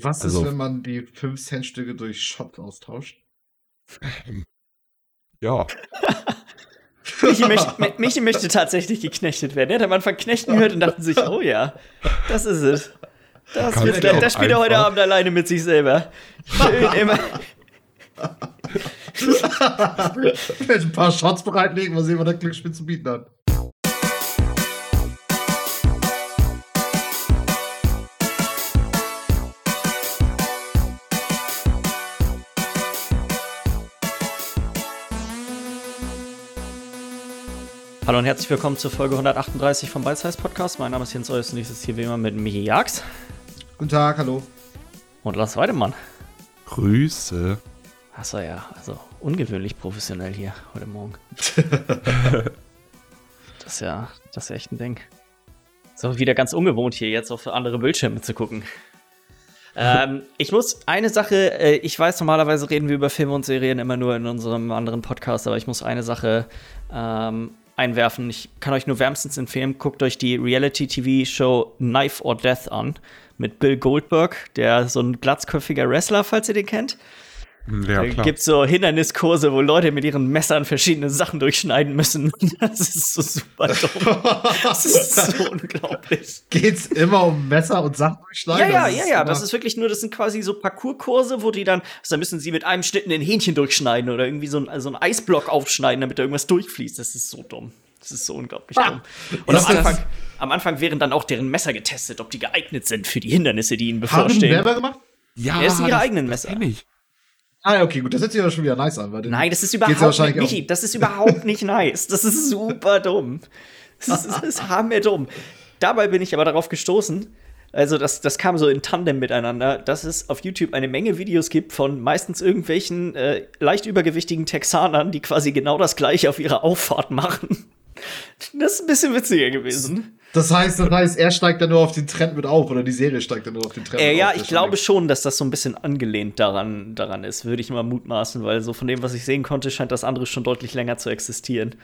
Was also, ist, wenn man die 5-Cent-Stücke durch Shot austauscht? Ja. Michi, möchte, Michi möchte tatsächlich geknechtet werden. Er hat am Anfang Knechten gehört und dachte sich, oh ja, das ist es. Das, wird, das, das spielt er heute Abend alleine mit sich selber. Schön immer. ich werde ein paar Shots bereitlegen, mal sehen, was der Glücksspiel zu bieten hat. Hallo und herzlich willkommen zur Folge 138 vom Size Podcast. Mein Name ist Jens Eus und ich sitze hier wie immer mit Michi Jags. Guten Tag, hallo. Und Lars Weidemann. Grüße. Achso, ja, also ungewöhnlich professionell hier heute Morgen. das ist ja, das ist ja echt ein Ding. So wieder ganz ungewohnt hier jetzt auf andere Bildschirme zu gucken. ähm, ich muss eine Sache, äh, ich weiß, normalerweise reden wir über Filme und Serien immer nur in unserem anderen Podcast, aber ich muss eine Sache ähm, einwerfen. Ich kann euch nur wärmstens empfehlen, guckt euch die Reality-TV-Show Knife or Death an mit Bill Goldberg, der so ein glatzköpfiger Wrestler, falls ihr den kennt. Ja, da gibt so Hinderniskurse, wo Leute mit ihren Messern verschiedene Sachen durchschneiden müssen. Das ist so super dumm. Das ist so unglaublich. Geht's immer um Messer und Sachen durchschneiden? Ja, ja, ja, ja. Das ist wirklich nur, das sind quasi so Parcourskurse, wo die dann, also da müssen sie mit einem Schnitt ein Hähnchen durchschneiden oder irgendwie so ein, also ein Eisblock aufschneiden, damit da irgendwas durchfließt. Das ist so dumm. Das ist so unglaublich ah, dumm. Und am Anfang, am Anfang wären dann auch deren Messer getestet, ob die geeignet sind für die Hindernisse, die ihnen bevorstehen. Haben die gemacht? Ja, er ist ihre eigenen Messer. Das Ah, okay, gut, das hört sich aber schon wieder nice an. Nein, das ist überhaupt nicht, Michi, das ist überhaupt nicht nice. Das ist super dumm. Das ist, das ist dumm. Dabei bin ich aber darauf gestoßen, also das, das kam so in Tandem miteinander, dass es auf YouTube eine Menge Videos gibt von meistens irgendwelchen äh, leicht übergewichtigen Texanern, die quasi genau das gleiche auf ihrer Auffahrt machen. Das ist ein bisschen witziger gewesen. Das heißt, das heißt, er steigt dann nur auf den Trend mit auf oder die Serie steigt dann nur auf den Trend äh, mit ja, auf. Ja, ich glaube schon, dass das so ein bisschen angelehnt daran, daran ist, würde ich mal mutmaßen, weil so von dem, was ich sehen konnte, scheint das andere schon deutlich länger zu existieren.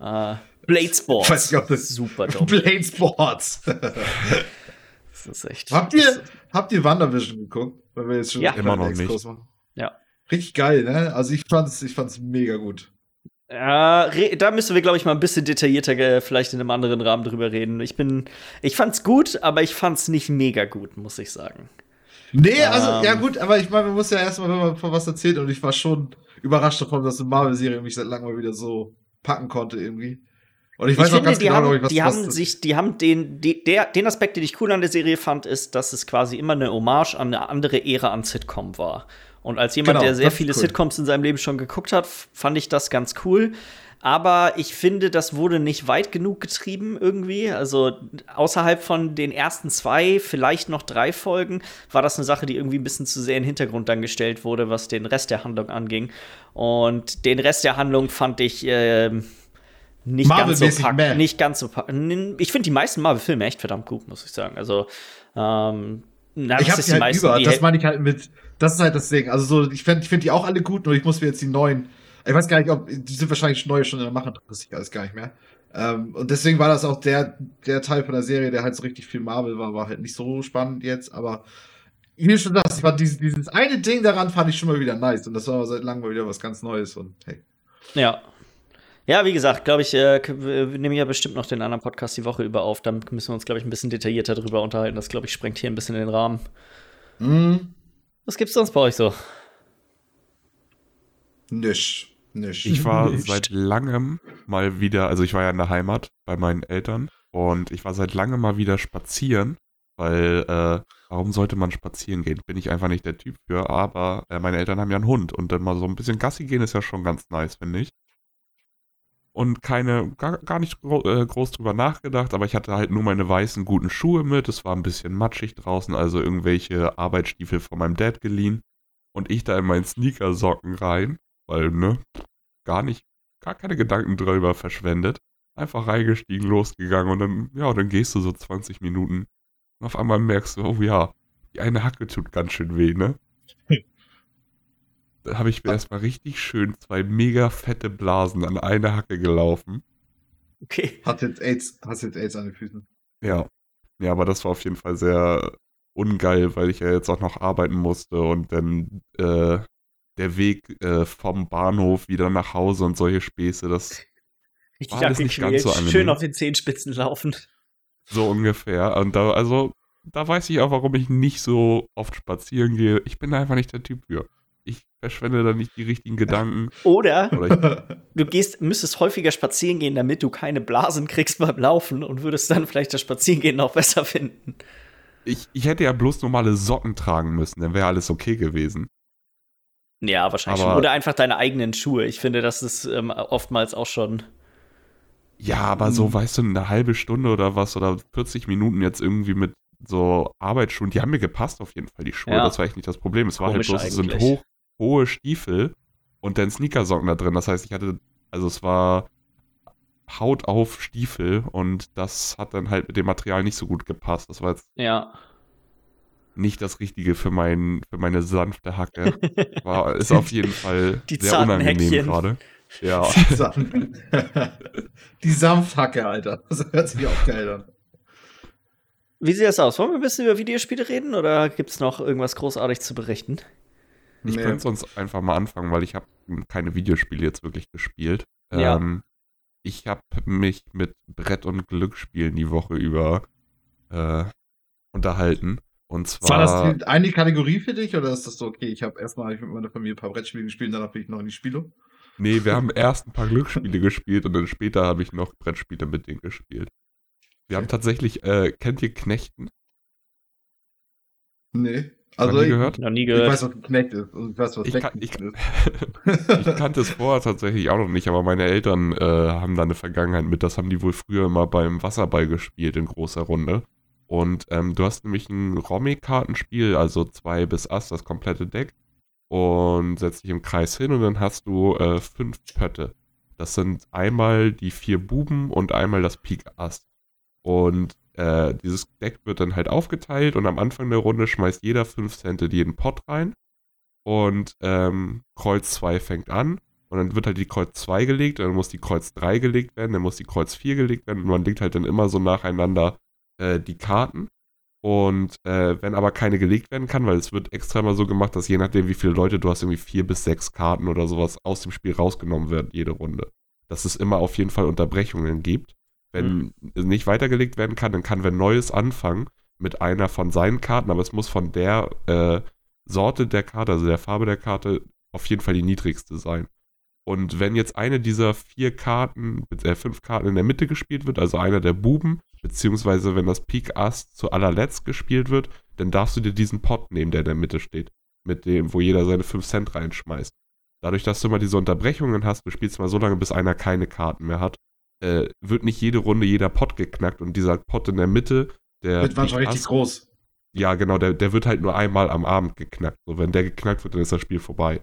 Uh, Blade Sports. Weiß nicht, ob das Super dumm. Blade Sports. das ist echt. Habt ihr, habt ihr WandaVision geguckt? Weil wir jetzt schon ja. immer noch nicht. Machen. Ja. Richtig geil, ne? Also ich fand's, ich fand's mega gut. Ja, da müssen wir, glaube ich, mal ein bisschen detaillierter äh, vielleicht in einem anderen Rahmen drüber reden. Ich bin, ich fand's gut, aber ich fand's nicht mega gut, muss ich sagen. Nee, also, ähm, ja gut, aber ich meine, man muss ja erstmal, wenn man von was erzählt und ich war schon überrascht davon, dass eine Marvel-Serie mich seit langem mal wieder so packen konnte irgendwie. Und ich weiß ich auch finde, ganz genau, haben, was die haben sich, die haben den, die, der, den Aspekt, den ich cool an der Serie fand, ist, dass es quasi immer eine Hommage an eine andere Ära an Sitcom war. Und als jemand, genau, der sehr viele cool. Sitcoms in seinem Leben schon geguckt hat, fand ich das ganz cool. Aber ich finde, das wurde nicht weit genug getrieben irgendwie. Also außerhalb von den ersten zwei, vielleicht noch drei Folgen, war das eine Sache, die irgendwie ein bisschen zu sehr in den Hintergrund dann gestellt wurde, was den Rest der Handlung anging. Und den Rest der Handlung fand ich äh, nicht, ganz so pack, nicht ganz so pack. Ich finde die meisten Marvel-Filme echt verdammt gut, muss ich sagen. Also ähm, na, ich habe sie halt meisten, über. Das meine ich halt mit. Das ist halt das Ding. Also so, ich finde ich find die auch alle gut, nur ich muss mir jetzt die neuen. Ich weiß gar nicht, ob die sind wahrscheinlich neue schon in der Mache, das ich alles gar nicht mehr. Ähm, und deswegen war das auch der der Teil von der Serie, der halt so richtig viel Marvel war, war halt nicht so spannend jetzt. Aber wie schon sagst, war dieses, dieses eine Ding daran fand ich schon mal wieder nice und das war aber seit langem mal wieder was ganz Neues und hey. Ja, ja, wie gesagt, glaube ich, äh, wir nehmen ja bestimmt noch den anderen Podcast die Woche über auf. Dann müssen wir uns, glaube ich, ein bisschen detaillierter darüber unterhalten. Das, glaube ich, sprengt hier ein bisschen den Rahmen. Mhm. Was gibt's sonst bei euch so? Nisch. Nisch. Ich war Nicht. seit langem mal wieder, also ich war ja in der Heimat bei meinen Eltern und ich war seit langem mal wieder spazieren, weil äh, warum sollte man spazieren gehen? Bin ich einfach nicht der Typ für, aber äh, meine Eltern haben ja einen Hund und dann mal so ein bisschen Gassi gehen ist ja schon ganz nice, finde ich und keine, gar, gar nicht gro äh, groß drüber nachgedacht, aber ich hatte halt nur meine weißen guten Schuhe mit. Es war ein bisschen matschig draußen, also irgendwelche Arbeitsstiefel von meinem Dad geliehen. Und ich da in meinen Sneakersocken rein, weil, ne, gar nicht, gar keine Gedanken drüber verschwendet. Einfach reingestiegen, losgegangen und dann, ja, dann gehst du so 20 Minuten. Und auf einmal merkst du, oh ja, die eine Hacke tut ganz schön weh, ne? Habe ich mir erstmal richtig schön zwei mega fette Blasen an eine Hacke gelaufen. Okay. Hat jetzt AIDS, hast jetzt AIDS an den Füßen. Ja. Ja, aber das war auf jeden Fall sehr ungeil, weil ich ja jetzt auch noch arbeiten musste und dann äh, der Weg äh, vom Bahnhof wieder nach Hause und solche Späße, das ich war alles nicht ganz so angenehm. Schön auf den Zehenspitzen laufen. So ungefähr. Und da, also, da weiß ich auch, warum ich nicht so oft spazieren gehe. Ich bin einfach nicht der Typ für. Ich verschwende da nicht die richtigen Gedanken. Oder, Oder du gehst, müsstest häufiger spazieren gehen, damit du keine Blasen kriegst beim Laufen und würdest dann vielleicht das Spazierengehen noch besser finden. Ich, ich hätte ja bloß normale Socken tragen müssen, dann wäre alles okay gewesen. Ja, wahrscheinlich aber, schon. Oder einfach deine eigenen Schuhe. Ich finde, das ist ähm, oftmals auch schon. Ja, aber so, hm. weißt du, eine halbe Stunde oder was oder 40 Minuten jetzt irgendwie mit so Arbeitsschuhen, die haben mir gepasst auf jeden Fall, die Schuhe. Ja. Das war echt nicht das Problem. Es war halt bloß, es sind hoch, hohe Stiefel und dann Sneakersocken da drin. Das heißt, ich hatte, also es war Haut auf Stiefel und das hat dann halt mit dem Material nicht so gut gepasst. Das war jetzt ja. nicht das Richtige für, mein, für meine sanfte Hacke. War, ist auf jeden Fall Die sehr unangenehm gerade. Ja. Die Sanfthacke, Alter. Das hört sich auch geil an. Wie sieht das aus? Wollen wir ein bisschen über Videospiele reden oder gibt es noch irgendwas großartig zu berichten? Ich nee. könnte sonst einfach mal anfangen, weil ich habe keine Videospiele jetzt wirklich gespielt. Ja. Ähm, ich habe mich mit Brett- und Glücksspielen die Woche über äh, unterhalten. Und zwar. War das eine Kategorie für dich oder ist das so, okay, ich habe erstmal mit meiner Familie ein paar Brettspiele gespielt, danach bin ich noch in die Spiele? Nee, wir haben erst ein paar Glücksspiele gespielt und dann später habe ich noch Brettspiele mit denen gespielt. Wir haben tatsächlich, äh, kennt ihr Knechten? Nee. Also noch nie gehört? Noch nie gehört. Ich weiß, was Knecht ist. Und ich weiß, was ich, kan ich, ich kannte es vorher tatsächlich auch noch nicht, aber meine Eltern äh, haben da eine Vergangenheit mit. Das haben die wohl früher immer beim Wasserball gespielt in großer Runde. Und ähm, du hast nämlich ein Romy-Kartenspiel, also 2 bis Ass, das komplette Deck. Und setzt dich im Kreis hin und dann hast du äh, fünf Pötte. Das sind einmal die vier Buben und einmal das Pik Ass. Und äh, dieses Deck wird dann halt aufgeteilt und am Anfang der Runde schmeißt jeder 5 Cent in jeden Pot rein. Und ähm, Kreuz 2 fängt an. Und dann wird halt die Kreuz 2 gelegt, dann muss die Kreuz 3 gelegt werden, dann muss die Kreuz 4 gelegt werden. Und man legt halt dann immer so nacheinander äh, die Karten. Und äh, wenn aber keine gelegt werden kann, weil es wird extra mal so gemacht, dass je nachdem, wie viele Leute du hast, irgendwie vier bis sechs Karten oder sowas aus dem Spiel rausgenommen werden, jede Runde. Dass es immer auf jeden Fall Unterbrechungen gibt. Wenn mhm. nicht weitergelegt werden kann, dann kann wer Neues anfangen mit einer von seinen Karten, aber es muss von der äh, Sorte der Karte, also der Farbe der Karte, auf jeden Fall die niedrigste sein. Und wenn jetzt eine dieser vier Karten, äh, fünf Karten in der Mitte gespielt wird, also einer der Buben, beziehungsweise wenn das Pik Ass zu allerletzt gespielt wird, dann darfst du dir diesen Pot nehmen, der in der Mitte steht, mit dem, wo jeder seine 5 Cent reinschmeißt. Dadurch, dass du immer diese Unterbrechungen hast, du spielst mal so lange, bis einer keine Karten mehr hat, äh, wird nicht jede Runde jeder Pot geknackt und dieser Pot in der Mitte, der. Wird manchmal richtig groß. Ja, genau, der, der wird halt nur einmal am Abend geknackt. So, wenn der geknackt wird, dann ist das Spiel vorbei.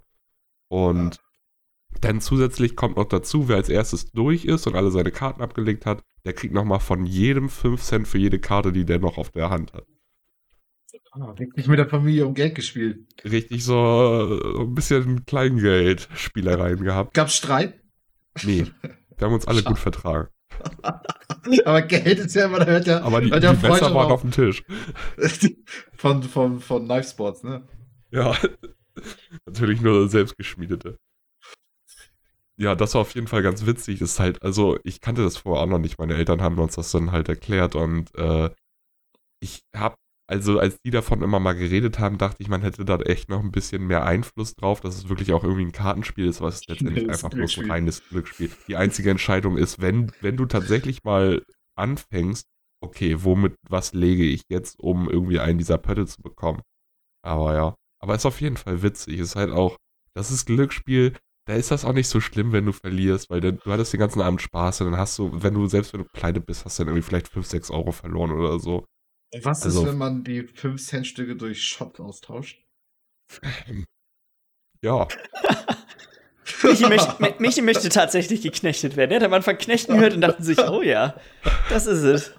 Und ja. dann zusätzlich kommt noch dazu, wer als erstes durch ist und alle seine Karten abgelegt hat, der kriegt nochmal von jedem 5 Cent für jede Karte, die der noch auf der Hand hat. Ah, wirklich mit der Familie um Geld gespielt. Richtig so, so ein bisschen Kleingeld-Spielereien gehabt. Gab's Streit? Nee. Wir haben uns alle Schade. gut vertragen. Aber Geld ist ja immer, da hört ja. Aber die, die Messer waren auf dem Tisch. von, von, von Knife Sports, ne? Ja. Natürlich nur selbstgeschmiedete. Ja, das war auf jeden Fall ganz witzig. Das ist halt, also ich kannte das vorher auch noch nicht. Meine Eltern haben uns das dann halt erklärt und äh, ich habe also als die davon immer mal geredet haben, dachte ich, man hätte da echt noch ein bisschen mehr Einfluss drauf, dass es wirklich auch irgendwie ein Kartenspiel ist, was letztendlich einfach bloß ein reines Glücksspiel. Die einzige Entscheidung ist, wenn, wenn du tatsächlich mal anfängst, okay, womit, was lege ich jetzt, um irgendwie einen dieser Pötte zu bekommen. Aber ja, aber ist auf jeden Fall witzig. Ist halt auch, das ist Glücksspiel, da ist das auch nicht so schlimm, wenn du verlierst, weil dann, du hattest den ganzen Abend Spaß und dann hast du, wenn du, selbst wenn du pleite bist, hast du dann irgendwie vielleicht 5, 6 Euro verloren oder so. Was also, ist, wenn man die 5-Cent-Stücke durch Shot austauscht? Ja. Michi, möchte, Michi möchte tatsächlich geknechtet werden. Er hat am Anfang Knechten gehört und dachte sich, oh ja, das ist es.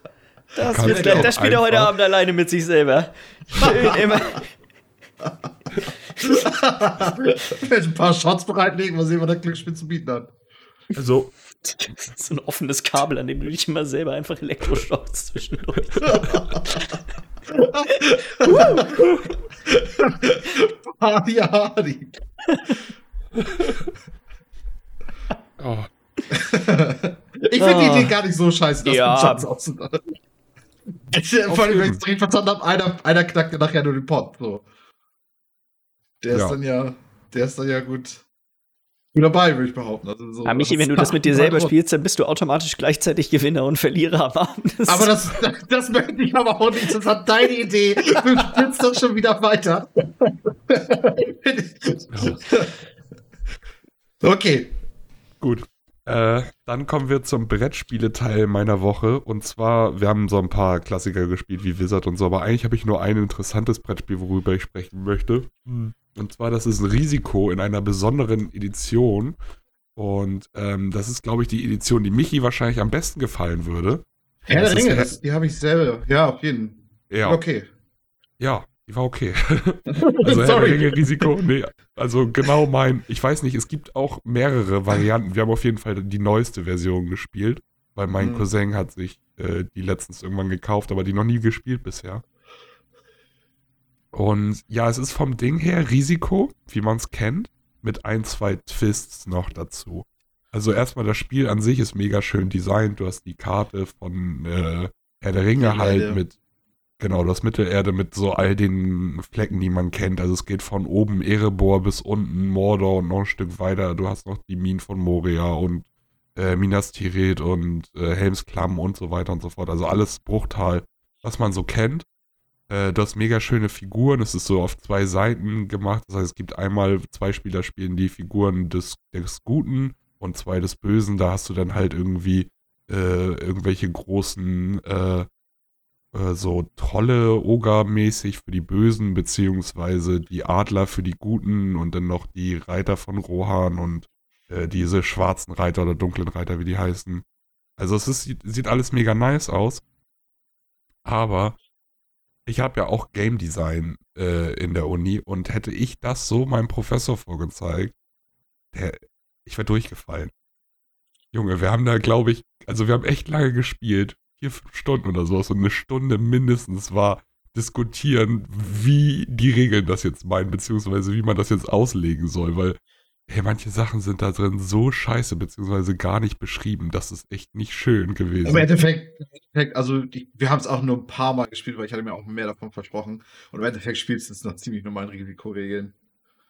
Das, wird, das, das spielt er heute Abend alleine mit sich selber. Schön immer. ich werde ein paar Shots bereitlegen, mal sehen, was der Glücksspiel zu bieten hat. Also, so ein offenes Kabel, an dem du dich immer selber einfach Elektroschockst zwischendurch. Party Hardy. oh. ich finde die Idee gar nicht so scheiße, das ja. Schatz auszunehmen. Vor allem, wenn ich es verstanden habe, einer, einer knackt nachher nur den Pot. So. Der ja. ist dann ja, der ist dann ja gut dabei, würde ich behaupten. Also so, ja, Michi, wenn du das mit dir selber spielst, dann bist du automatisch gleichzeitig Gewinner und Verlierer am Abend. Aber das, das möchte ich aber auch nicht. Das hat deine Idee. Du spielst doch schon wieder weiter. okay. Gut. Äh, dann kommen wir zum Brettspiele-Teil meiner Woche. Und zwar, wir haben so ein paar Klassiker gespielt wie Wizard und so, aber eigentlich habe ich nur ein interessantes Brettspiel, worüber ich sprechen möchte. Hm. Und zwar, das ist ein Risiko in einer besonderen Edition. Und ähm, das ist, glaube ich, die Edition, die Michi wahrscheinlich am besten gefallen würde. Herr der Ringe, das, die habe ich selber. Ja, auf jeden Fall. Ja. Okay. Ja, die war okay. also Risiko, nee, also genau mein, ich weiß nicht, es gibt auch mehrere Varianten. Wir haben auf jeden Fall die neueste Version gespielt, weil mein mhm. Cousin hat sich äh, die letztens irgendwann gekauft, aber die noch nie gespielt bisher. Und ja, es ist vom Ding her Risiko, wie man es kennt, mit ein, zwei Twists noch dazu. Also erstmal das Spiel an sich ist mega schön designt. Du hast die Karte von äh, Herr der Ringe halt mit Genau, das Mittelerde mit so all den Flecken, die man kennt. Also es geht von oben Erebor bis unten Mordor und noch ein Stück weiter. Du hast noch die Minen von Moria und äh, Minas Tirith und äh, Helmsklamm und so weiter und so fort. Also alles Bruchtal, was man so kennt. Äh, du hast mega schöne Figuren. Es ist so auf zwei Seiten gemacht. Das heißt, es gibt einmal zwei Spieler spielen die Figuren des, des Guten und zwei des Bösen. Da hast du dann halt irgendwie äh, irgendwelche großen äh, äh, so Trolle, Oger-mäßig für die Bösen, beziehungsweise die Adler für die Guten und dann noch die Reiter von Rohan und äh, diese schwarzen Reiter oder dunklen Reiter, wie die heißen. Also es ist, sieht alles mega nice aus. Aber ich habe ja auch Game Design äh, in der Uni und hätte ich das so meinem Professor vorgezeigt, der, ich wäre durchgefallen. Junge, wir haben da, glaube ich, also wir haben echt lange gespielt vier, fünf Stunden oder sowas und eine Stunde mindestens war diskutieren, wie die Regeln das jetzt meinen, beziehungsweise wie man das jetzt auslegen soll, weil hey, manche Sachen sind da drin so scheiße, beziehungsweise gar nicht beschrieben. Das ist echt nicht schön gewesen. Im Endeffekt, im Endeffekt also die, wir haben es auch nur ein paar Mal gespielt, weil ich hatte mir auch mehr davon versprochen. Und im Endeffekt spielst du es noch ziemlich normalen Risikoregeln.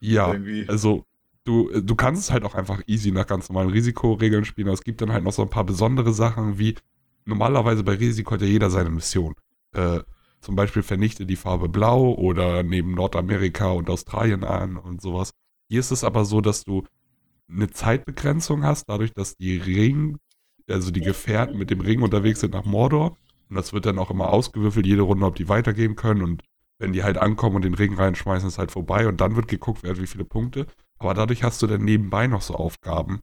Ja, Irgendwie. also du, du kannst es halt auch einfach easy nach ganz normalen Risikoregeln spielen, aber es gibt dann halt noch so ein paar besondere Sachen wie normalerweise bei Risiko hat ja jeder seine Mission. Äh, zum Beispiel vernichte die Farbe Blau oder neben Nordamerika und Australien an und sowas. Hier ist es aber so, dass du eine Zeitbegrenzung hast, dadurch, dass die Ring, also die Gefährten mit dem Ring unterwegs sind nach Mordor. Und das wird dann auch immer ausgewürfelt, jede Runde, ob die weitergehen können. Und wenn die halt ankommen und den Ring reinschmeißen, ist halt vorbei. Und dann wird geguckt, wer hat wie viele Punkte. Aber dadurch hast du dann nebenbei noch so Aufgaben,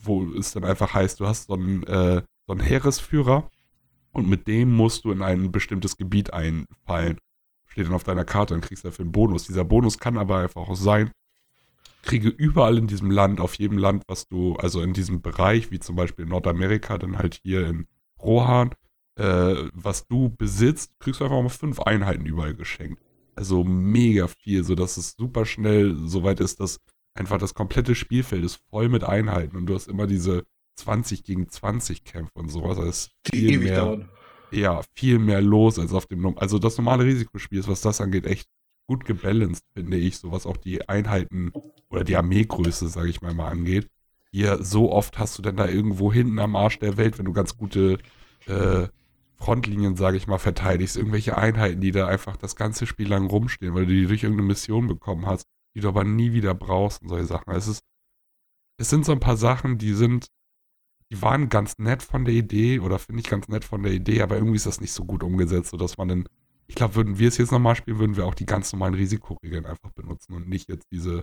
wo es dann einfach heißt, du hast so ein äh, so einen Heeresführer und mit dem musst du in ein bestimmtes Gebiet einfallen. Steht dann auf deiner Karte und kriegst dafür einen Bonus. Dieser Bonus kann aber einfach auch sein, kriege überall in diesem Land, auf jedem Land, was du, also in diesem Bereich, wie zum Beispiel in Nordamerika, dann halt hier in Rohan, äh, was du besitzt, kriegst du einfach mal fünf Einheiten überall geschenkt. Also mega viel, sodass es super schnell soweit ist, dass einfach das komplette Spielfeld ist voll mit Einheiten und du hast immer diese 20 gegen 20 Kämpfe und sowas. Also ist viel Die mehr, dauern. Ja, viel mehr los als auf dem. Also das normale Risikospiel ist, was das angeht, echt gut gebalanced, finde ich, so was auch die Einheiten oder die Armeegröße, sage ich mal, mal angeht. Hier, so oft hast du denn da irgendwo hinten am Arsch der Welt, wenn du ganz gute äh, Frontlinien, sage ich mal, verteidigst, irgendwelche Einheiten, die da einfach das ganze Spiel lang rumstehen, weil du die durch irgendeine Mission bekommen hast, die du aber nie wieder brauchst und solche Sachen. Es ist, es sind so ein paar Sachen, die sind die waren ganz nett von der Idee oder finde ich ganz nett von der Idee, aber irgendwie ist das nicht so gut umgesetzt, sodass man dann, ich glaube, würden wir es jetzt nochmal spielen, würden wir auch die ganz normalen Risikoregeln einfach benutzen und nicht jetzt diese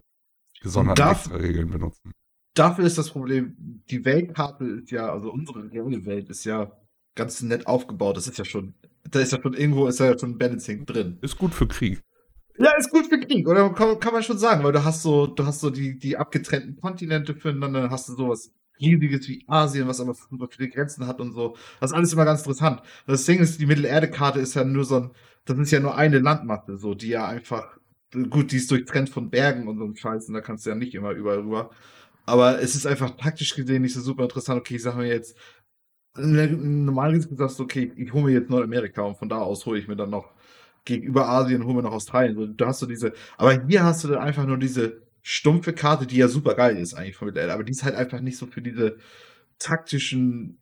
gesonderten Extra-Regeln benutzen. Dafür ist das Problem, die Weltkarte ist ja, also unsere reale Welt ist ja ganz nett aufgebaut. Das ist ja schon, da ist ja schon irgendwo, ist ja schon Balancing drin. Ist gut für Krieg. Ja, ist gut für Krieg, oder kann, kann man schon sagen, weil du hast so, du hast so die, die abgetrennten Kontinente füreinander, hast du sowas riesiges wie Asien, was aber super viele Grenzen hat und so. Das ist alles immer ganz interessant. Das Ding ist, die Mittelerde-Karte ist ja nur so ein, das ist ja nur eine Landmasse, so, die ja einfach, gut, die ist durchtrennt von Bergen und so ein Scheiß, und da kannst du ja nicht immer überall rüber. Aber es ist einfach taktisch gesehen nicht so super interessant. Okay, ich sag mir jetzt, normalerweise sagst du, okay, ich hole mir jetzt Nordamerika und von da aus hole ich mir dann noch gegenüber Asien, hole mir noch Australien. So, du hast so diese, aber hier hast du dann einfach nur diese stumpfe Karte, die ja super geil ist eigentlich von Mittelerde, aber die ist halt einfach nicht so für diese taktischen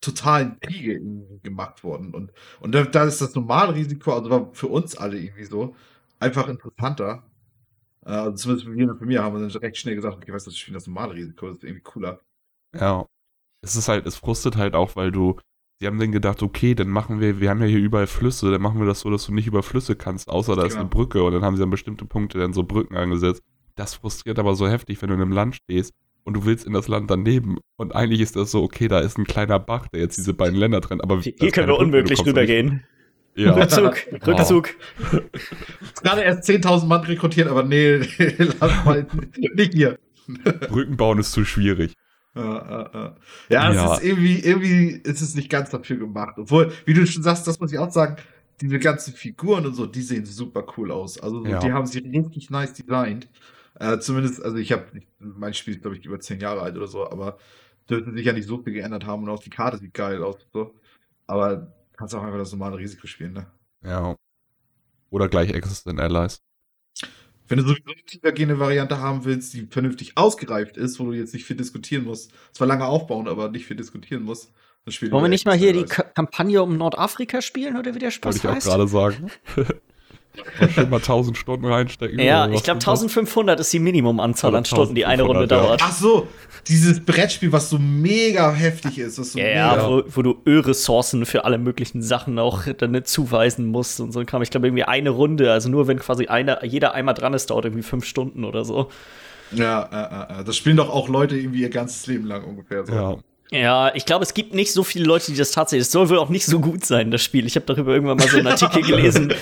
totalen Kriege gemacht worden. Und, und da, da ist das normale Risiko, also für uns alle irgendwie so, einfach interessanter. Äh, also zumindest wir für mir haben wir dann recht schnell gesagt, okay, weißt du, ich finde das normale Risiko, das ist irgendwie cooler. Ja. Es ist halt, es frustet halt auch, weil du, sie haben dann gedacht, okay, dann machen wir, wir haben ja hier überall Flüsse, dann machen wir das so, dass du nicht über Flüsse kannst, außer da genau. ist eine Brücke und dann haben sie an bestimmte Punkte dann so Brücken angesetzt. Das frustriert aber so heftig, wenn du in einem Land stehst und du willst in das Land daneben und eigentlich ist das so, okay, da ist ein kleiner Bach, der jetzt diese beiden Länder trennt, aber hier können wir unmöglich rübergehen. Ja. Rückzug, Rückzug. Gerade erst 10.000 Mann rekrutiert, aber nee, lass mal nicht hier. Brücken bauen ist zu schwierig. Ja, ja, ja. ja, es ist irgendwie, irgendwie ist es nicht ganz dafür gemacht. Obwohl, wie du schon sagst, das muss ich auch sagen, diese ganzen Figuren und so, die sehen super cool aus. Also ja. die haben sie richtig nice designt. Äh, zumindest, also ich habe, mein Spiel ist glaube ich über zehn Jahre alt oder so, aber dürfte sich ja nicht so viel geändert haben und auch die Karte sieht geil aus. So. Aber kannst auch einfach das normale Risiko spielen, ne? Ja. Oder gleich Existent Allies. Wenn du so eine tiefergehende Variante haben willst, die vernünftig ausgereift ist, wo du jetzt nicht viel diskutieren musst, zwar lange aufbauen, aber nicht viel diskutieren musst, dann spiel Wollen wir nicht mal hier die Kampagne um Nordafrika spielen oder wie der Spaß Wollte ich auch gerade sagen. Schön mal 1000 Stunden reinstecken. Ja, ich glaube 1500 ist die Minimumanzahl an Stunden, die eine Runde ja. dauert. Ach so, dieses Brettspiel, was so mega heftig ist. Was so ja, ja wo, wo, du Ö-Ressourcen für alle möglichen Sachen auch dann zuweisen musst und so kam. Ich glaube irgendwie eine Runde, also nur wenn quasi einer, jeder einmal dran ist, dauert irgendwie fünf Stunden oder so. Ja, äh, äh, das spielen doch auch Leute irgendwie ihr ganzes Leben lang ungefähr so. Ja. Ja, ich glaube, es gibt nicht so viele Leute, die das tatsächlich. Es soll wohl auch nicht so gut sein, das Spiel. Ich habe darüber irgendwann mal so einen Artikel gelesen,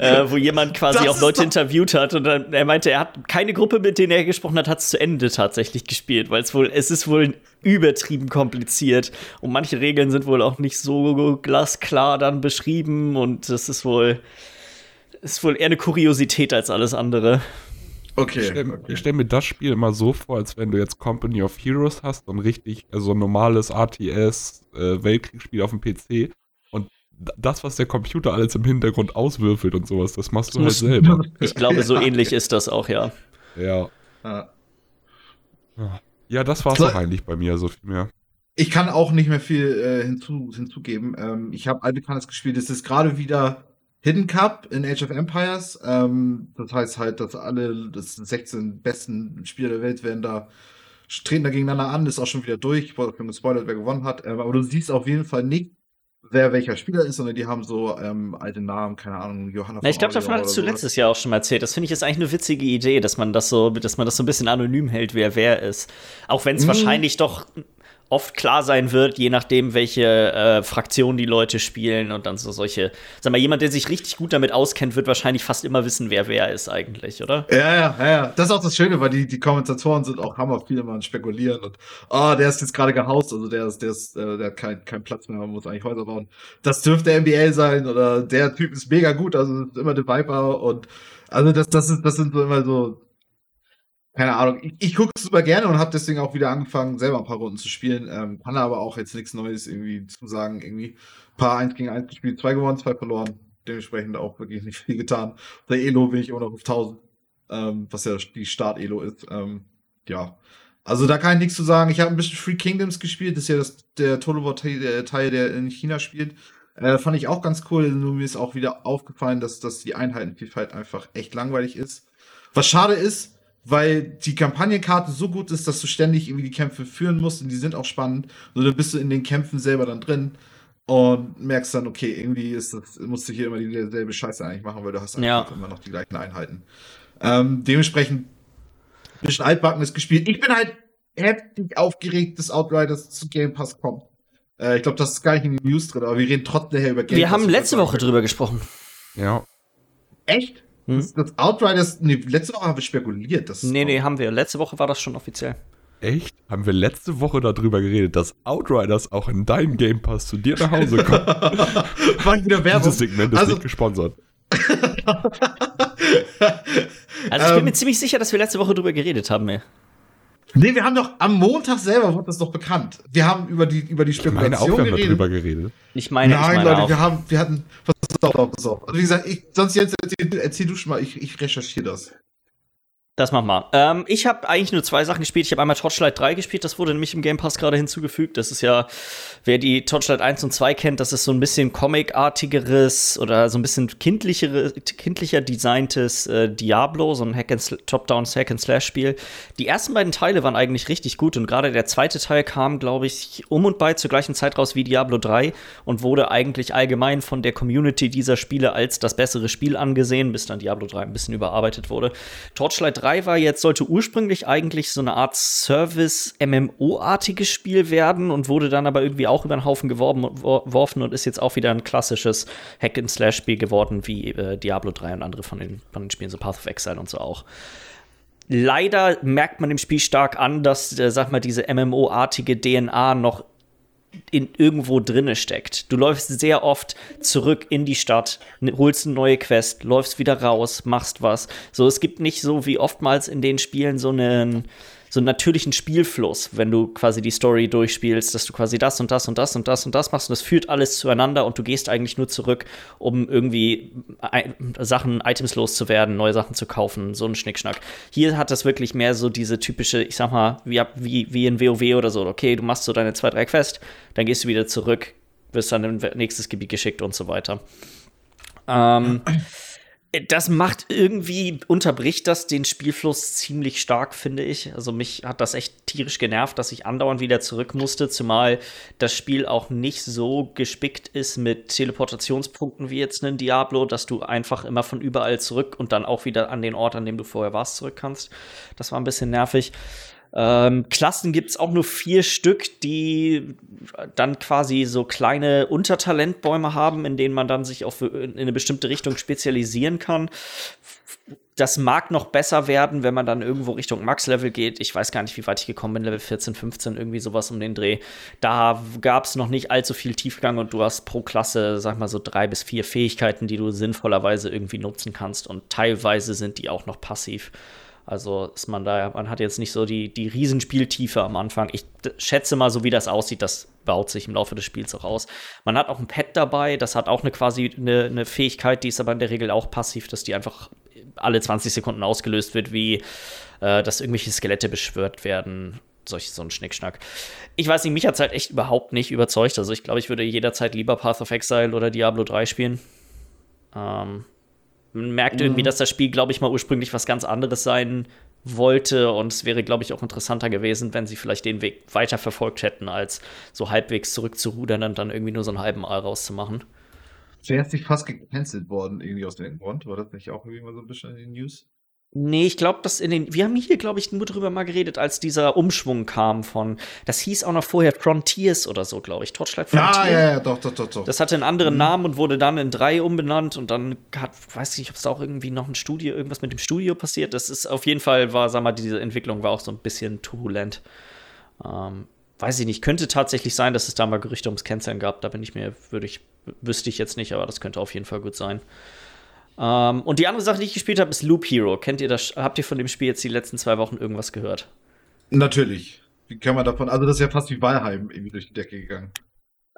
äh, wo jemand quasi das auch Leute interviewt hat und dann er meinte, er hat keine Gruppe, mit denen er gesprochen hat, hat es zu Ende tatsächlich gespielt, weil es wohl, es ist wohl übertrieben kompliziert und manche Regeln sind wohl auch nicht so glasklar dann beschrieben und das ist wohl, ist wohl eher eine Kuriosität als alles andere. Okay. Ich stelle okay. stell mir das Spiel immer so vor, als wenn du jetzt Company of Heroes hast und richtig, also ein normales RTS, äh, Weltkriegsspiel auf dem PC und das, was der Computer alles im Hintergrund auswürfelt und sowas, das machst du halt selber. Ich glaube, so ähnlich ist das auch, ja. Ja. Ja, das war es auch eigentlich bei mir, so viel mehr. Ich kann auch nicht mehr viel äh, hinzu, hinzugeben. Ähm, ich habe Albekanntes gespielt. Es ist gerade wieder Hidden Cup in Age of Empires. Ähm, das heißt halt, dass alle, das 16 besten Spieler der Welt werden da, treten da gegeneinander an, ist auch schon wieder durch. Ich wurde gespoilert, wer gewonnen hat. Ähm, aber du siehst auf jeden Fall nicht, wer welcher Spieler ist, sondern die haben so ähm, alte Namen, keine Ahnung, Johanna. Na, ich glaube, davon hattest du letztes Jahr auch schon mal erzählt. Das finde ich ist eigentlich eine witzige Idee, dass man das so, dass man das so ein bisschen anonym hält, wer wer ist. Auch wenn es mm. wahrscheinlich doch oft klar sein wird, je nachdem, welche äh, Fraktion die Leute spielen und dann so solche. Sag mal, jemand, der sich richtig gut damit auskennt, wird wahrscheinlich fast immer wissen, wer wer ist eigentlich, oder? Ja, ja, ja. Das ist auch das Schöne, weil die, die Kommentatoren sind auch hammer viel immer spekulieren und oh, der ist jetzt gerade gehaust, also der ist, der ist, äh, der hat keinen kein Platz mehr, man muss eigentlich Häuser bauen. Das dürfte MBL sein oder der Typ ist mega gut, also ist immer der Viper und also das, das ist, das sind so immer so keine Ahnung, ich, ich gucke super gerne und habe deswegen auch wieder angefangen, selber ein paar Runden zu spielen. Ähm, kann aber auch jetzt nichts Neues irgendwie zu sagen. Irgendwie paar 1 gegen 1 gespielt, zwei gewonnen, zwei verloren. Dementsprechend auch wirklich nicht viel getan. Der Elo bin ich immer noch auf 1000, ähm, was ja die Start-Elo ist. Ähm, ja. Also da kann ich nichts zu sagen. Ich habe ein bisschen Free Kingdoms gespielt. Das ist ja das, der Total-Teil, der in China spielt. Äh, fand ich auch ganz cool. Nur mir ist auch wieder aufgefallen, dass, dass die Einheitenvielfalt einfach echt langweilig ist. Was schade ist, weil die Kampagnenkarte so gut ist, dass du ständig irgendwie die Kämpfe führen musst und die sind auch spannend. Und dann bist du in den Kämpfen selber dann drin und merkst dann, okay, irgendwie ist das, musst du hier immer dieselbe Scheiße eigentlich machen, weil du hast einfach ja. immer noch die gleichen Einheiten. Ähm, dementsprechend ein bisschen altbackenes gespielt. Ich bin halt heftig aufgeregt, dass Outriders zu Game Pass kommt. Äh, ich glaube, das ist gar nicht in den News drin, aber wir reden trotzdem über Game wir Pass. Wir haben letzte Woche drüber gesprochen. Ja. Echt? Hm? Das, das Outriders, nee, letzte Woche haben wir spekuliert. Dass nee, nee, haben wir. Letzte Woche war das schon offiziell. echt? Haben wir letzte Woche darüber geredet, dass Outriders auch in deinen Game Pass zu dir nach Hause kommt? War ich wieder Werbung? Dieses Segment ist also, nicht gesponsert. also ich bin ähm, mir ziemlich sicher, dass wir letzte Woche darüber geredet haben, ey. Nee, wir haben doch am Montag selber wurde das doch bekannt. Wir haben über die über die Spekulation ich meine auch, wir geredet. darüber geredet. Ich meine, Nein, ich meine Leute, auch. wir haben wir hatten pass auf, pass auf. Also wie gesagt, ich, sonst jetzt erzähl, erzähl du schon mal, ich, ich recherchiere das. Das mach mal. Ähm, ich habe eigentlich nur zwei Sachen gespielt. Ich habe einmal Torchlight 3 gespielt, das wurde nämlich im Game Pass gerade hinzugefügt. Das ist ja, wer die Torchlight 1 und 2 kennt, das ist so ein bisschen Comic-artigeres oder so ein bisschen kindlichere, kindlicher designtes äh, Diablo, so ein Top-Down Hack and Slash Spiel. Die ersten beiden Teile waren eigentlich richtig gut und gerade der zweite Teil kam, glaube ich, um und bei zur gleichen Zeit raus wie Diablo 3 und wurde eigentlich allgemein von der Community dieser Spiele als das bessere Spiel angesehen, bis dann Diablo 3 ein bisschen überarbeitet wurde. Torchlight 3 war jetzt, sollte ursprünglich eigentlich so eine Art Service-MMO-artiges Spiel werden und wurde dann aber irgendwie auch über den Haufen geworfen und ist jetzt auch wieder ein klassisches Hack-and-Slash-Spiel geworden, wie äh, Diablo 3 und andere von den, von den Spielen, so Path of Exile und so auch. Leider merkt man dem Spiel stark an, dass, äh, sag mal, diese MMO-artige DNA noch in irgendwo drinne steckt. Du läufst sehr oft zurück in die Stadt, holst eine neue Quest, läufst wieder raus, machst was. So, es gibt nicht so wie oftmals in den Spielen so einen so einen natürlichen Spielfluss, wenn du quasi die Story durchspielst, dass du quasi das und das und das und das und das machst und das führt alles zueinander und du gehst eigentlich nur zurück, um irgendwie Sachen, Items loszuwerden, neue Sachen zu kaufen, so ein Schnickschnack. Hier hat das wirklich mehr so diese typische, ich sag mal, wie, wie, wie in WoW oder so, okay, du machst so deine zwei, drei Quests, dann gehst du wieder zurück, wirst dann in nächstes Gebiet geschickt und so weiter. Ähm, das macht irgendwie, unterbricht das den Spielfluss ziemlich stark, finde ich. Also mich hat das echt tierisch genervt, dass ich andauernd wieder zurück musste, zumal das Spiel auch nicht so gespickt ist mit Teleportationspunkten wie jetzt ein Diablo, dass du einfach immer von überall zurück und dann auch wieder an den Ort, an dem du vorher warst, zurück kannst. Das war ein bisschen nervig. Ähm, Klassen gibt es auch nur vier Stück, die dann quasi so kleine Untertalentbäume haben, in denen man dann sich auf in eine bestimmte Richtung spezialisieren kann. Das mag noch besser werden, wenn man dann irgendwo Richtung Max-Level geht. Ich weiß gar nicht, wie weit ich gekommen bin, Level 14, 15, irgendwie sowas um den Dreh. Da gab es noch nicht allzu viel Tiefgang und du hast pro Klasse, sag mal so drei bis vier Fähigkeiten, die du sinnvollerweise irgendwie nutzen kannst. Und teilweise sind die auch noch passiv. Also ist man da, man hat jetzt nicht so die, die Riesenspieltiefe am Anfang. Ich schätze mal, so wie das aussieht, das baut sich im Laufe des Spiels auch aus. Man hat auch ein Pad dabei, das hat auch eine quasi eine, eine Fähigkeit, die ist aber in der Regel auch passiv, dass die einfach alle 20 Sekunden ausgelöst wird, wie äh, dass irgendwelche Skelette beschwört werden. Solch, so ein Schnickschnack. Ich weiß nicht, mich hat es halt echt überhaupt nicht überzeugt. Also ich glaube, ich würde jederzeit lieber Path of Exile oder Diablo 3 spielen. Ähm, man merkt mhm. irgendwie, dass das Spiel, glaube ich, mal ursprünglich was ganz anderes sein wollte und es wäre, glaube ich, auch interessanter gewesen, wenn sie vielleicht den Weg weiter verfolgt hätten, als so halbwegs zurückzurudern und dann irgendwie nur so einen halben Aal rauszumachen. Wäre es nicht fast gecancelt worden, irgendwie aus dem Grund? War das nicht auch irgendwie mal so ein bisschen in den News? Nee, ich glaube, dass in den. Wir haben hier, glaube ich, nur drüber mal geredet, als dieser Umschwung kam von. Das hieß auch noch vorher Frontiers oder so, glaube ich. Torchlight Frontiers. Ja, ja, ja, doch, doch, doch, doch. Das hatte einen anderen mhm. Namen und wurde dann in drei umbenannt und dann hat, weiß ich nicht, ob es da auch irgendwie noch ein Studio, irgendwas mit dem Studio passiert. Das ist auf jeden Fall, war, sag mal, diese Entwicklung war auch so ein bisschen turbulent. Ähm, weiß ich nicht, könnte tatsächlich sein, dass es da mal Gerüchte ums Canceln gab. Da bin ich mir, würde ich, wüsste ich jetzt nicht, aber das könnte auf jeden Fall gut sein. Ähm, und die andere Sache, die ich gespielt habe, ist Loop Hero. Kennt ihr das? Habt ihr von dem Spiel jetzt die letzten zwei Wochen irgendwas gehört? Natürlich. Wie kann man davon? Also, das ist ja fast wie Valheim irgendwie durch die Decke gegangen.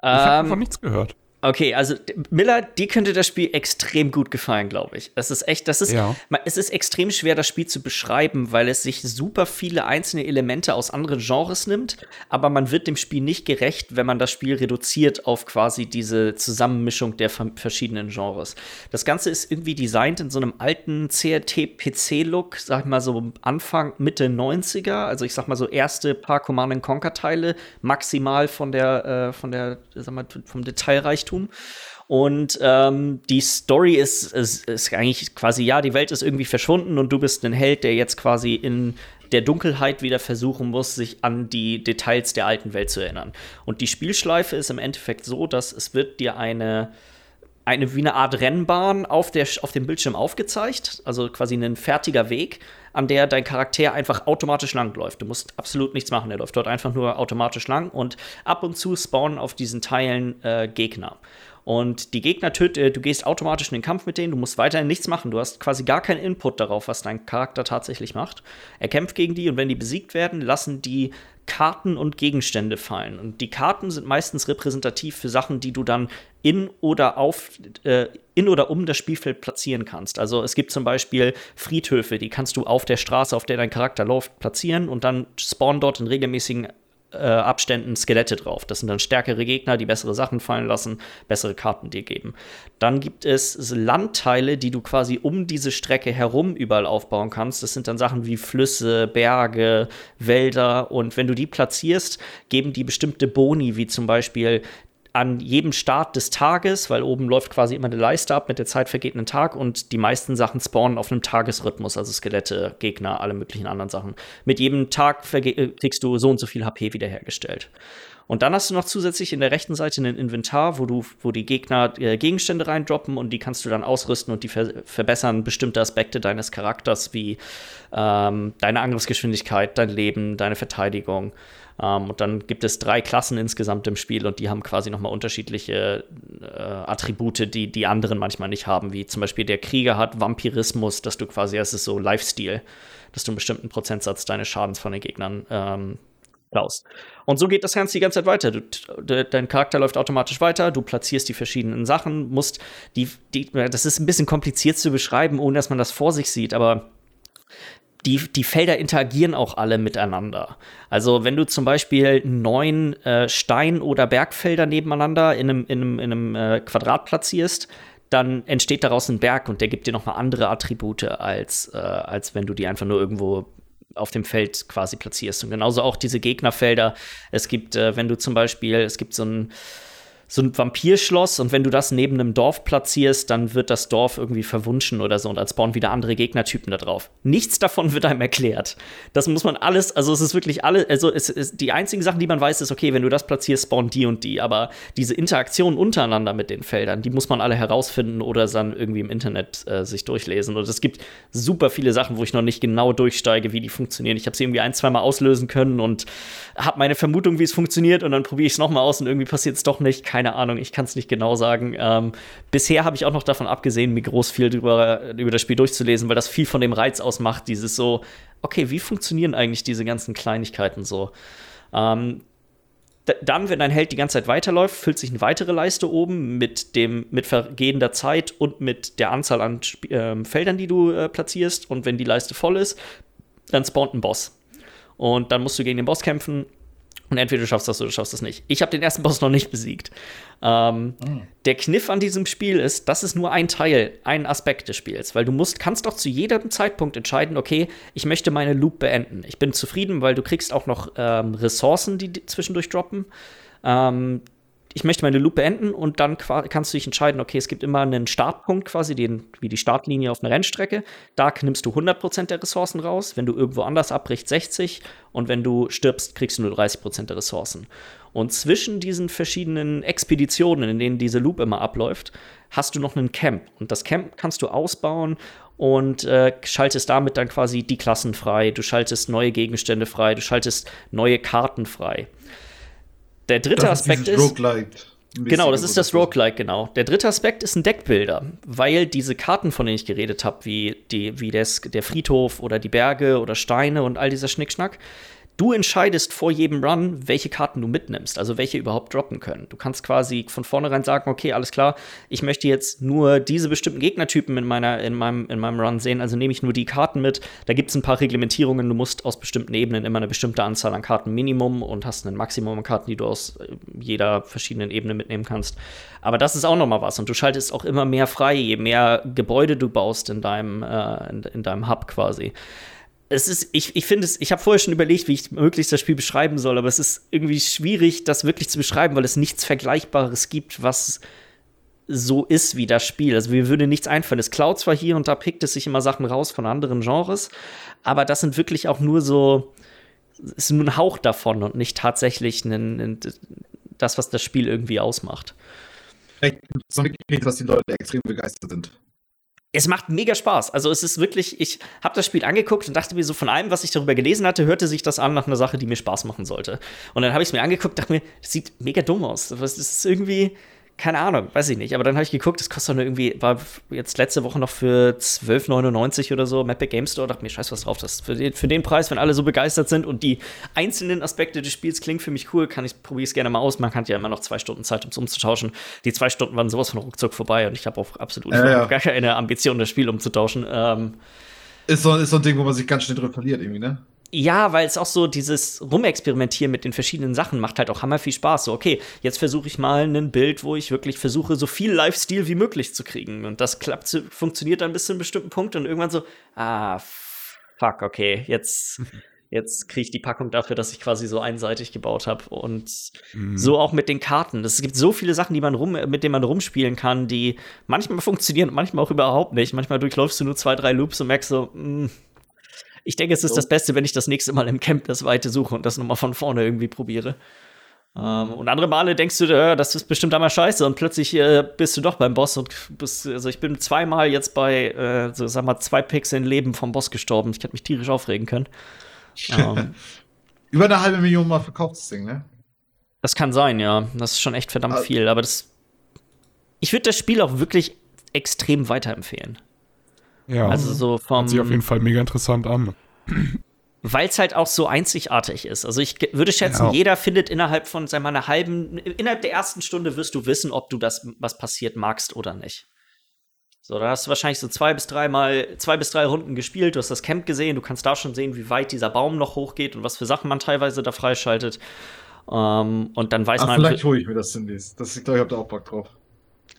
Ich habe davon nichts gehört. Okay, also Miller, dir könnte das Spiel extrem gut gefallen, glaube ich. Es ist echt, das ist, ja. es ist extrem schwer, das Spiel zu beschreiben, weil es sich super viele einzelne Elemente aus anderen Genres nimmt, aber man wird dem Spiel nicht gerecht, wenn man das Spiel reduziert auf quasi diese Zusammenmischung der verschiedenen Genres. Das Ganze ist irgendwie designt in so einem alten CRT-PC-Look, sag ich mal so Anfang, Mitte 90er, also ich sag mal so erste paar Command Conquer-Teile, maximal von der, äh, von der, sag mal, vom Detailreichtum Reichtum. Und ähm, die Story ist, ist, ist eigentlich quasi, ja, die Welt ist irgendwie verschwunden und du bist ein Held, der jetzt quasi in der Dunkelheit wieder versuchen muss, sich an die Details der alten Welt zu erinnern. Und die Spielschleife ist im Endeffekt so, dass es wird dir eine eine wie eine Art Rennbahn auf, der, auf dem Bildschirm aufgezeigt, also quasi ein fertiger Weg, an der dein Charakter einfach automatisch langläuft. Du musst absolut nichts machen, der läuft dort einfach nur automatisch lang und ab und zu spawnen auf diesen Teilen äh, Gegner. Und die Gegner töten, äh, du gehst automatisch in den Kampf mit denen, du musst weiterhin nichts machen. Du hast quasi gar keinen Input darauf, was dein Charakter tatsächlich macht. Er kämpft gegen die und wenn die besiegt werden, lassen die Karten und Gegenstände fallen. Und die Karten sind meistens repräsentativ für Sachen, die du dann in oder auf äh, in oder um das Spielfeld platzieren kannst. Also es gibt zum Beispiel Friedhöfe, die kannst du auf der Straße, auf der dein Charakter läuft, platzieren und dann spawnen dort in regelmäßigen äh, Abständen Skelette drauf. Das sind dann stärkere Gegner, die bessere Sachen fallen lassen, bessere Karten dir geben. Dann gibt es Landteile, die du quasi um diese Strecke herum überall aufbauen kannst. Das sind dann Sachen wie Flüsse, Berge, Wälder. Und wenn du die platzierst, geben die bestimmte Boni, wie zum Beispiel an jedem Start des Tages, weil oben läuft quasi immer eine Leiste ab, mit der Zeit vergeht ein Tag und die meisten Sachen spawnen auf einem Tagesrhythmus, also Skelette, Gegner, alle möglichen anderen Sachen. Mit jedem Tag äh, kriegst du so und so viel HP wiederhergestellt. Und dann hast du noch zusätzlich in der rechten Seite ein Inventar, wo du, wo die Gegner äh, Gegenstände reindroppen und die kannst du dann ausrüsten und die ver verbessern bestimmte Aspekte deines Charakters, wie ähm, deine Angriffsgeschwindigkeit, dein Leben, deine Verteidigung. Ähm, und dann gibt es drei Klassen insgesamt im Spiel und die haben quasi nochmal unterschiedliche äh, Attribute, die die anderen manchmal nicht haben, wie zum Beispiel der Krieger hat Vampirismus, dass du quasi, es ist so Lifestyle, dass du einen bestimmten Prozentsatz deines Schadens von den Gegnern ähm, klaust. Und so geht das Ganze die ganze Zeit weiter. Du, de, dein Charakter läuft automatisch weiter, du platzierst die verschiedenen Sachen, musst die, die, das ist ein bisschen kompliziert zu beschreiben, ohne dass man das vor sich sieht, aber die, die Felder interagieren auch alle miteinander. Also wenn du zum Beispiel neun äh, Stein- oder Bergfelder nebeneinander in einem, in einem, in einem äh, Quadrat platzierst, dann entsteht daraus ein Berg und der gibt dir nochmal andere Attribute, als, äh, als wenn du die einfach nur irgendwo auf dem Feld quasi platzierst. Und genauso auch diese Gegnerfelder. Es gibt, äh, wenn du zum Beispiel, es gibt so ein so ein Vampirschloss und wenn du das neben einem Dorf platzierst, dann wird das Dorf irgendwie verwunschen oder so und dann spawnen wieder andere Gegnertypen da drauf. Nichts davon wird einem erklärt. Das muss man alles, also es ist wirklich alles, also es ist die einzigen Sachen, die man weiß, ist, okay, wenn du das platzierst, spawnen die und die, aber diese Interaktion untereinander mit den Feldern, die muss man alle herausfinden oder dann irgendwie im Internet äh, sich durchlesen. Und es gibt super viele Sachen, wo ich noch nicht genau durchsteige, wie die funktionieren. Ich habe sie irgendwie ein, zweimal auslösen können und habe meine Vermutung, wie es funktioniert und dann probiere ich es nochmal aus und irgendwie passiert es doch nicht keine Ahnung, ich kann es nicht genau sagen. Ähm, bisher habe ich auch noch davon abgesehen, mir groß viel drüber, über das Spiel durchzulesen, weil das viel von dem Reiz ausmacht, dieses so, okay, wie funktionieren eigentlich diese ganzen Kleinigkeiten so? Ähm, dann, wenn dein Held die ganze Zeit weiterläuft, füllt sich eine weitere Leiste oben mit dem mit vergehender Zeit und mit der Anzahl an Sp äh, Feldern, die du äh, platzierst. Und wenn die Leiste voll ist, dann spawnt ein Boss. Und dann musst du gegen den Boss kämpfen und entweder du schaffst das oder du schaffst das nicht. Ich habe den ersten Boss noch nicht besiegt. Ähm, mhm. Der Kniff an diesem Spiel ist, das ist nur ein Teil, ein Aspekt des Spiels, weil du musst, kannst doch zu jedem Zeitpunkt entscheiden, okay, ich möchte meine Loop beenden. Ich bin zufrieden, weil du kriegst auch noch ähm, Ressourcen, die zwischendurch droppen. Ähm, ich möchte meine Loop beenden und dann kannst du dich entscheiden, okay, es gibt immer einen Startpunkt quasi, den, wie die Startlinie auf einer Rennstrecke. Da nimmst du 100% der Ressourcen raus. Wenn du irgendwo anders abbrichst, 60. Und wenn du stirbst, kriegst du nur 30% der Ressourcen. Und zwischen diesen verschiedenen Expeditionen, in denen diese Loop immer abläuft, hast du noch einen Camp. Und das Camp kannst du ausbauen und äh, schaltest damit dann quasi die Klassen frei. Du schaltest neue Gegenstände frei. Du schaltest neue Karten frei. Der dritte das Aspekt ist. Roguelite. Genau, das ist das Roguelike, genau. Der dritte Aspekt ist ein Deckbilder, weil diese Karten, von denen ich geredet habe, wie, die, wie des, der Friedhof oder die Berge oder Steine und all dieser Schnickschnack, Du entscheidest vor jedem Run, welche Karten du mitnimmst, also welche überhaupt droppen können. Du kannst quasi von vornherein sagen, okay, alles klar, ich möchte jetzt nur diese bestimmten Gegnertypen in, meiner, in, meinem, in meinem Run sehen, also nehme ich nur die Karten mit. Da gibt es ein paar Reglementierungen, du musst aus bestimmten Ebenen immer eine bestimmte Anzahl an Karten Minimum und hast ein Maximum an Karten, die du aus äh, jeder verschiedenen Ebene mitnehmen kannst. Aber das ist auch noch mal was und du schaltest auch immer mehr frei, je mehr Gebäude du baust in deinem, äh, in, in deinem Hub quasi es ist, ich, ich finde es, ich habe vorher schon überlegt, wie ich möglichst das Spiel beschreiben soll, aber es ist irgendwie schwierig, das wirklich zu beschreiben, weil es nichts Vergleichbares gibt, was so ist wie das Spiel. Also mir würde nichts einfallen. Es klaut zwar hier und da pickt es sich immer Sachen raus von anderen Genres, aber das sind wirklich auch nur so, ist nur ein Hauch davon und nicht tatsächlich ein, ein, das, was das Spiel irgendwie ausmacht. Echt, so was die Leute extrem begeistert sind. Es macht mega Spaß. Also es ist wirklich, ich habe das Spiel angeguckt und dachte mir so von allem, was ich darüber gelesen hatte, hörte sich das an nach einer Sache, die mir Spaß machen sollte. Und dann habe ich es mir angeguckt, dachte mir, das sieht mega dumm aus. Das ist irgendwie, keine Ahnung, weiß ich nicht. Aber dann habe ich geguckt, das kostet nur irgendwie, war jetzt letzte Woche noch für 12,99 oder so, Mappe Game Store, dachte mir, scheiß was drauf, das für den, für den Preis, wenn alle so begeistert sind und die einzelnen Aspekte des Spiels klingen für mich cool, kann ich, probiere es gerne mal aus. Man hat ja immer noch zwei Stunden Zeit, um es umzutauschen. Die zwei Stunden waren sowas von ruckzuck vorbei und ich habe auch absolut ja, ja. gar keine Ambition, das Spiel umzutauschen. Ähm, ist so, ist so ein Ding, wo man sich ganz schnell drin verliert, irgendwie, ne? Ja, weil es auch so dieses Rumexperimentieren mit den verschiedenen Sachen macht halt auch hammer viel Spaß. So, okay, jetzt versuche ich mal ein Bild, wo ich wirklich versuche, so viel Lifestyle wie möglich zu kriegen. Und das klappt, funktioniert dann bis zu einem bestimmten Punkt und irgendwann so, ah, fuck, okay, jetzt, jetzt kriege ich die Packung dafür, dass ich quasi so einseitig gebaut habe. Und mhm. so auch mit den Karten. Es gibt so viele Sachen, die man rum, mit denen man rumspielen kann, die manchmal funktionieren, manchmal auch überhaupt nicht. Manchmal durchläufst du nur zwei, drei Loops und merkst so, mh, mm, ich denke, es ist so. das Beste, wenn ich das nächste Mal im Camp das Weite suche und das nochmal von vorne irgendwie probiere. Ähm, und andere Male denkst du, äh, das ist bestimmt einmal scheiße und plötzlich äh, bist du doch beim Boss und bist, also ich bin zweimal jetzt bei, äh, so sag mal, zwei Pixeln Leben vom Boss gestorben. Ich hätte mich tierisch aufregen können. ähm, Über eine halbe Million Mal verkauft das Ding, ne? Das kann sein, ja. Das ist schon echt verdammt also, viel, aber das. Ich würde das Spiel auch wirklich extrem weiterempfehlen. Ja. Also so vom. Hört sich auf jeden Fall mega interessant an. Weil es halt auch so einzigartig ist. Also ich würde schätzen, ja. jeder findet innerhalb von, sagen wir mal, einer halben, innerhalb der ersten Stunde wirst du wissen, ob du das, was passiert, magst oder nicht. So, da hast du wahrscheinlich so zwei bis dreimal, zwei bis drei Runden gespielt, du hast das Camp gesehen, du kannst da schon sehen, wie weit dieser Baum noch hochgeht und was für Sachen man teilweise da freischaltet. Um, ähm, und dann weiß Ach, man. Vielleicht hole ich mir das demnächst. Das, ich glaube, ich habe da auch Bock drauf.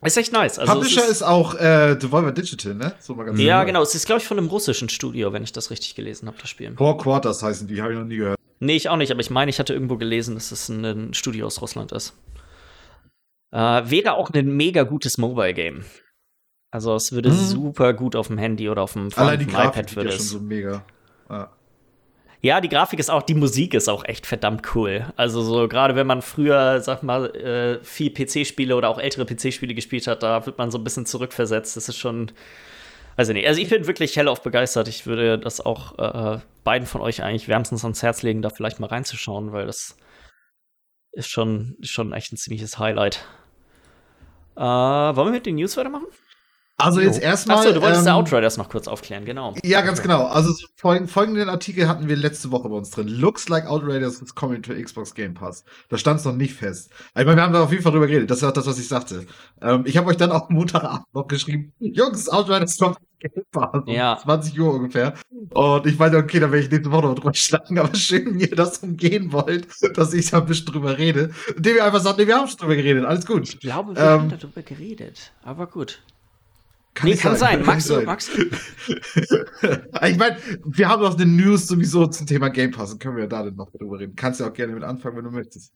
Ist echt nice. Also Publisher ist, ist, auch äh, Devolver Digital, ne? So mal ganz ja, genau. Es ist, glaube ich, von einem russischen Studio, wenn ich das richtig gelesen habe, das Spiel. Four Quarters heißen die, habe ich noch nie gehört. Nee, ich auch nicht, aber ich meine, ich hatte irgendwo gelesen, dass es ein, Studio aus Russland ist. Äh, wäre auch ein mega gutes Mobile-Game. Also es würde hm. super gut auf dem Handy oder auf dem, Allein die iPad würde ja schon so mega. Ja. Ja, die Grafik ist auch, die Musik ist auch echt verdammt cool. Also so gerade wenn man früher, sag mal, äh, viel PC-Spiele oder auch ältere PC-Spiele gespielt hat, da wird man so ein bisschen zurückversetzt. Das ist schon, ich nicht. Also ich bin wirklich hellauf begeistert. Ich würde das auch äh, beiden von euch eigentlich wärmstens ans Herz legen, da vielleicht mal reinzuschauen, weil das ist schon, schon echt ein ziemliches Highlight. Äh, wollen wir mit den News weitermachen? Also jetzt erstmal. Achso, du wolltest ähm, Outriders noch kurz aufklären, genau. Ja, ganz genau. Also folgenden Artikel hatten wir letzte Woche bei uns drin. Looks like Outriders is coming to Xbox Game Pass. Da stand es noch nicht fest. Ich meine, wir haben da auf jeden Fall drüber geredet. Das ist auch das, was ich sagte. Ähm, ich habe euch dann auch Montagabend noch geschrieben, Jungs, Outriders kommt Game Pass. Ja. 20 Uhr ungefähr. Und ich meinte, okay, dann werde ich nächste Woche noch drüber schlagen. Aber schön, wenn ihr das umgehen wollt, dass ich da ein bisschen drüber rede. Indem ihr einfach sagt, nee, wir haben schon drüber geredet. Alles gut. Ich glaube, wir ähm, haben darüber geredet. Aber gut. Kann nee, kann sein. sein. Magst du, magst ich meine, wir haben doch eine News sowieso zum Thema Game Pass. Dann können wir da dann noch drüber reden. Kannst ja auch gerne mit anfangen, wenn du möchtest.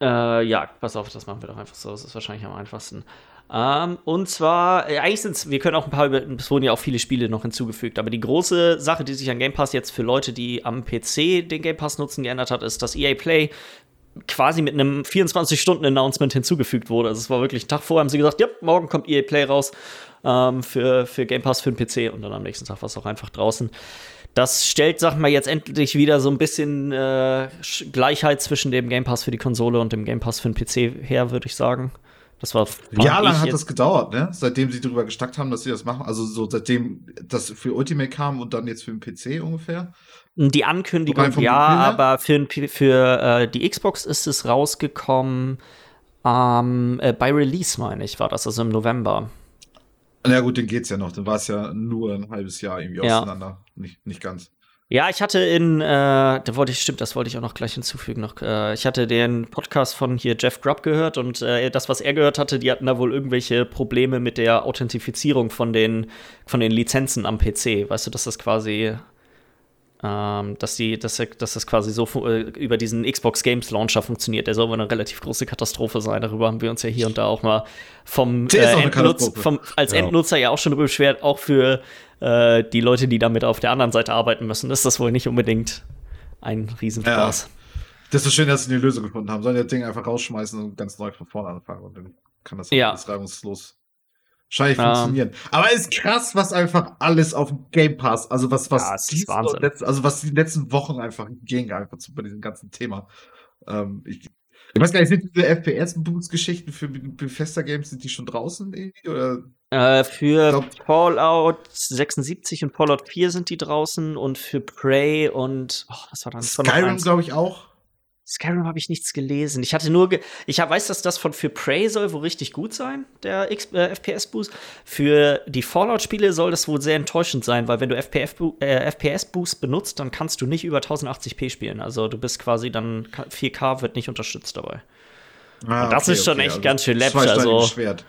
Äh, ja, pass auf, das machen wir doch einfach so. Das ist wahrscheinlich am einfachsten. Ähm, und zwar, äh, eigentlich sind es, wir können auch ein paar, es wurden ja auch viele Spiele noch hinzugefügt, aber die große Sache, die sich an Game Pass jetzt für Leute, die am PC den Game Pass nutzen, geändert hat, ist, dass EA Play quasi mit einem 24-Stunden-Announcement hinzugefügt wurde. Also es war wirklich ein Tag vorher, haben sie gesagt, ja, morgen kommt EA Play raus ähm, für, für Game Pass für den PC und dann am nächsten Tag war es auch einfach draußen. Das stellt, sag mal, jetzt endlich wieder so ein bisschen äh, Gleichheit zwischen dem Game Pass für die Konsole und dem Game Pass für den PC her, würde ich sagen. Das war. Ja, lang hat das gedauert, ne? Seitdem sie darüber gestackt haben, dass sie das machen. Also so seitdem das für Ultimate kam und dann jetzt für den PC ungefähr. Die Ankündigung, ja, aber für, für äh, die Xbox ist es rausgekommen ähm, äh, bei Release, meine ich, war das, also im November. Na gut, den geht's ja noch. Dann war es ja nur ein halbes Jahr irgendwie ja. auseinander. Nicht, nicht ganz. Ja, ich hatte in, äh, da wollte ich, stimmt, das wollte ich auch noch gleich hinzufügen. Noch, äh, ich hatte den Podcast von hier Jeff Grubb gehört und äh, das, was er gehört hatte, die hatten da wohl irgendwelche Probleme mit der Authentifizierung von den, von den Lizenzen am PC. Weißt du, dass das quasi ähm, dass, die, dass, dass das quasi so äh, über diesen Xbox Games Launcher funktioniert. Der soll wohl eine relativ große Katastrophe sein. Darüber haben wir uns ja hier und da auch mal vom, äh, Endnutz, vom als ja. Endnutzer ja auch schon darüber beschwert, auch für äh, die Leute, die damit auf der anderen Seite arbeiten müssen, ist das wohl nicht unbedingt ein Riesenspaß. Ja. Das ist schön, dass sie eine Lösung gefunden haben. Sollen das Ding einfach rausschmeißen und ganz neu von vorne anfangen und dann kann das ja. reibungslos wahrscheinlich um, funktionieren. Aber ist krass, was einfach alles auf dem Game Pass, also was, was, ja. Letzten, also was die letzten Wochen einfach ging, einfach zu, bei diesem ganzen Thema. Ähm, ich, ich weiß gar nicht, sind diese FPS-Boost-Geschichten für Bethesda Games, sind die schon draußen irgendwie? Oder? Äh, für glaub, Fallout 76 und Fallout 4 sind die draußen und für Prey und oh, was war dann? Skyrim, glaube ich, auch. Skyrim habe ich nichts gelesen. Ich hatte nur, ge ich hab, weiß, dass das von für Prey soll wohl richtig gut sein, der äh, FPS-Boost. Für die Fallout-Spiele soll das wohl sehr enttäuschend sein, weil wenn du äh, FPS-Boost benutzt, dann kannst du nicht über 1080p spielen. Also du bist quasi dann 4K wird nicht unterstützt dabei. Ah, Und das okay, ist schon okay, echt also ganz schön läppisch. Also, Schwert.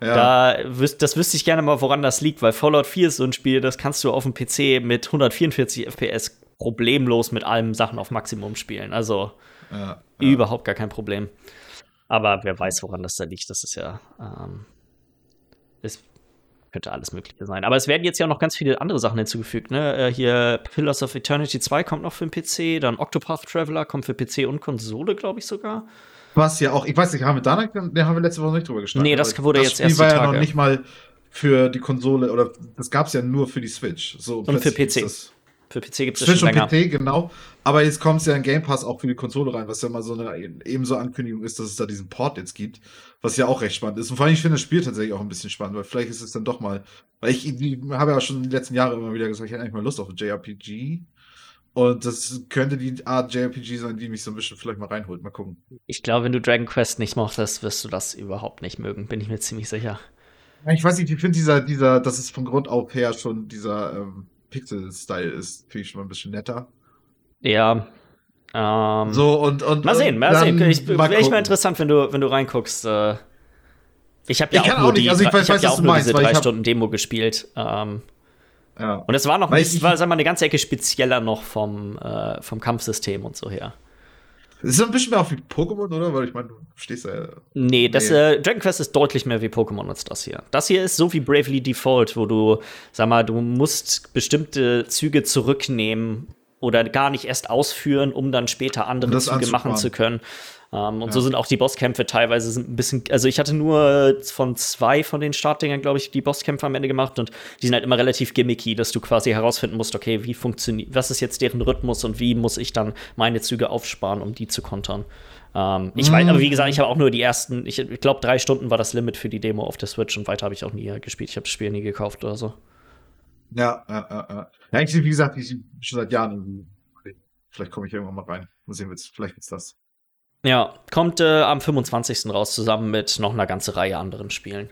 Ja. Da das wüsste ich gerne mal, woran das liegt, weil Fallout 4 ist so ein Spiel, das kannst du auf dem PC mit 144 FPS problemlos mit allen Sachen auf Maximum spielen. Also ja, Überhaupt gar kein Problem. Aber wer weiß, woran das da liegt. Das ist ja. Ähm, es könnte alles Mögliche sein. Aber es werden jetzt ja noch ganz viele andere Sachen hinzugefügt. Ne? Äh, hier Pillars of Eternity 2 kommt noch für den PC, dann Octopath Traveler kommt für PC und Konsole, glaube ich sogar. Was ja auch, ich weiß nicht, haben wir da haben wir letzte Woche nicht drüber gesprochen. Nee, das wurde das jetzt Spiel erst. Das war ja noch nicht mal für die Konsole oder das gab es ja nur für die Switch. So und für PC. Für PC gibt es schon länger. PC, genau. Aber jetzt kommt es ja in Game Pass auch für die Konsole rein, was ja mal so eine ebenso Ankündigung ist, dass es da diesen Port jetzt gibt, was ja auch recht spannend ist. Und vor allem, ich finde das Spiel tatsächlich auch ein bisschen spannend, weil vielleicht ist es dann doch mal, weil ich, ich habe ja schon in den letzten Jahren immer wieder gesagt, ich hätte eigentlich mal Lust auf ein JRPG. Und das könnte die Art JRPG sein, die mich so ein bisschen vielleicht mal reinholt. Mal gucken. Ich glaube, wenn du Dragon Quest nicht mochtest, wirst du das überhaupt nicht mögen, bin ich mir ziemlich sicher. Ich weiß nicht, ich finde dieser, dieser, das ist von Grund auf her schon dieser, ähm, Pixel-Style ist, finde ich schon mal ein bisschen netter. Ja. Ähm, so, und, und. Mal sehen, mal sehen. Ich, Wäre echt mal interessant, wenn du, wenn du reinguckst. Äh, ich habe ja ich auch nur auch die, also ich weiß, ich weiß, ja auch nur meinst, diese drei Stunden Demo gespielt. Ähm, ja. Und es war noch, es war, sag mal, eine ganze Ecke spezieller noch vom, äh, vom Kampfsystem und so her. Es ist ein bisschen mehr auch wie Pokémon, oder? Weil ich meine, du stehst ja. Nee, das, nee. Äh, Dragon Quest ist deutlich mehr wie Pokémon als das hier. Das hier ist so wie Bravely Default, wo du, sag mal, du musst bestimmte Züge zurücknehmen oder gar nicht erst ausführen, um dann später andere Züge machen zu können. Um, ähm, und ja. so sind auch die Bosskämpfe teilweise ein bisschen, also ich hatte nur von zwei von den Startdingern, glaube ich, die Bosskämpfe am Ende gemacht und die sind halt immer relativ gimmicky, dass du quasi herausfinden musst, okay, wie funktioniert, was ist jetzt deren Rhythmus und wie muss ich dann meine Züge aufsparen, um die zu kontern. Um, ähm, ich weiß, aber wie gesagt, ich habe auch nur die ersten, ich, ich glaube, drei Stunden war das Limit für die Demo auf der Switch und weiter habe ich auch nie gespielt. Ich habe das Spiel nie gekauft oder so. Ja, ja, ja, ja. Ja, ich, wie gesagt, ich schon seit Jahren irgendwie. Vielleicht komme ich irgendwann mal rein. Mal sehen, vielleicht ist das. Ja, kommt äh, am 25. raus, zusammen mit noch einer ganzen Reihe anderen Spielen.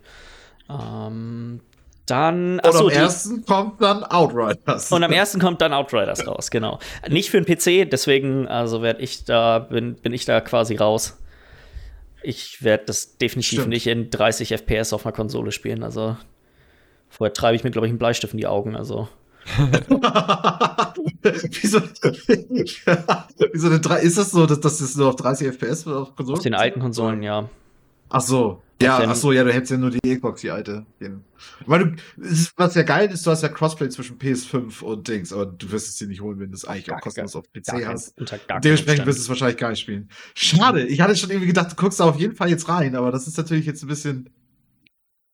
Ähm, dann. Und achso, am ersten kommt dann Outriders. Und am ersten kommt dann Outriders raus, genau. Nicht für den PC, deswegen, also werde ich da, bin, bin ich da quasi raus. Ich werde das definitiv Stimmt. nicht in 30 FPS auf einer Konsole spielen. Also vorher treibe ich mir, glaube ich, einen Bleistift in die Augen. Also. wieso, wieso denn drei, ist das so, dass das ist nur auf 30 FPS auf Konsolen? Auf den alten Konsolen, ja. Ach so. Ja, ach so, ja, du hättest ja nur die Xbox, die alte. Weil du, was ja geil ist, du hast ja Crossplay zwischen PS5 und Dings, aber du wirst es dir nicht holen, wenn du es eigentlich gar, auch kostenlos auf PC gar hast. Kein, Dementsprechend wirst du es wahrscheinlich gar nicht spielen. Schade, ich hatte schon irgendwie gedacht, du guckst da auf jeden Fall jetzt rein, aber das ist natürlich jetzt ein bisschen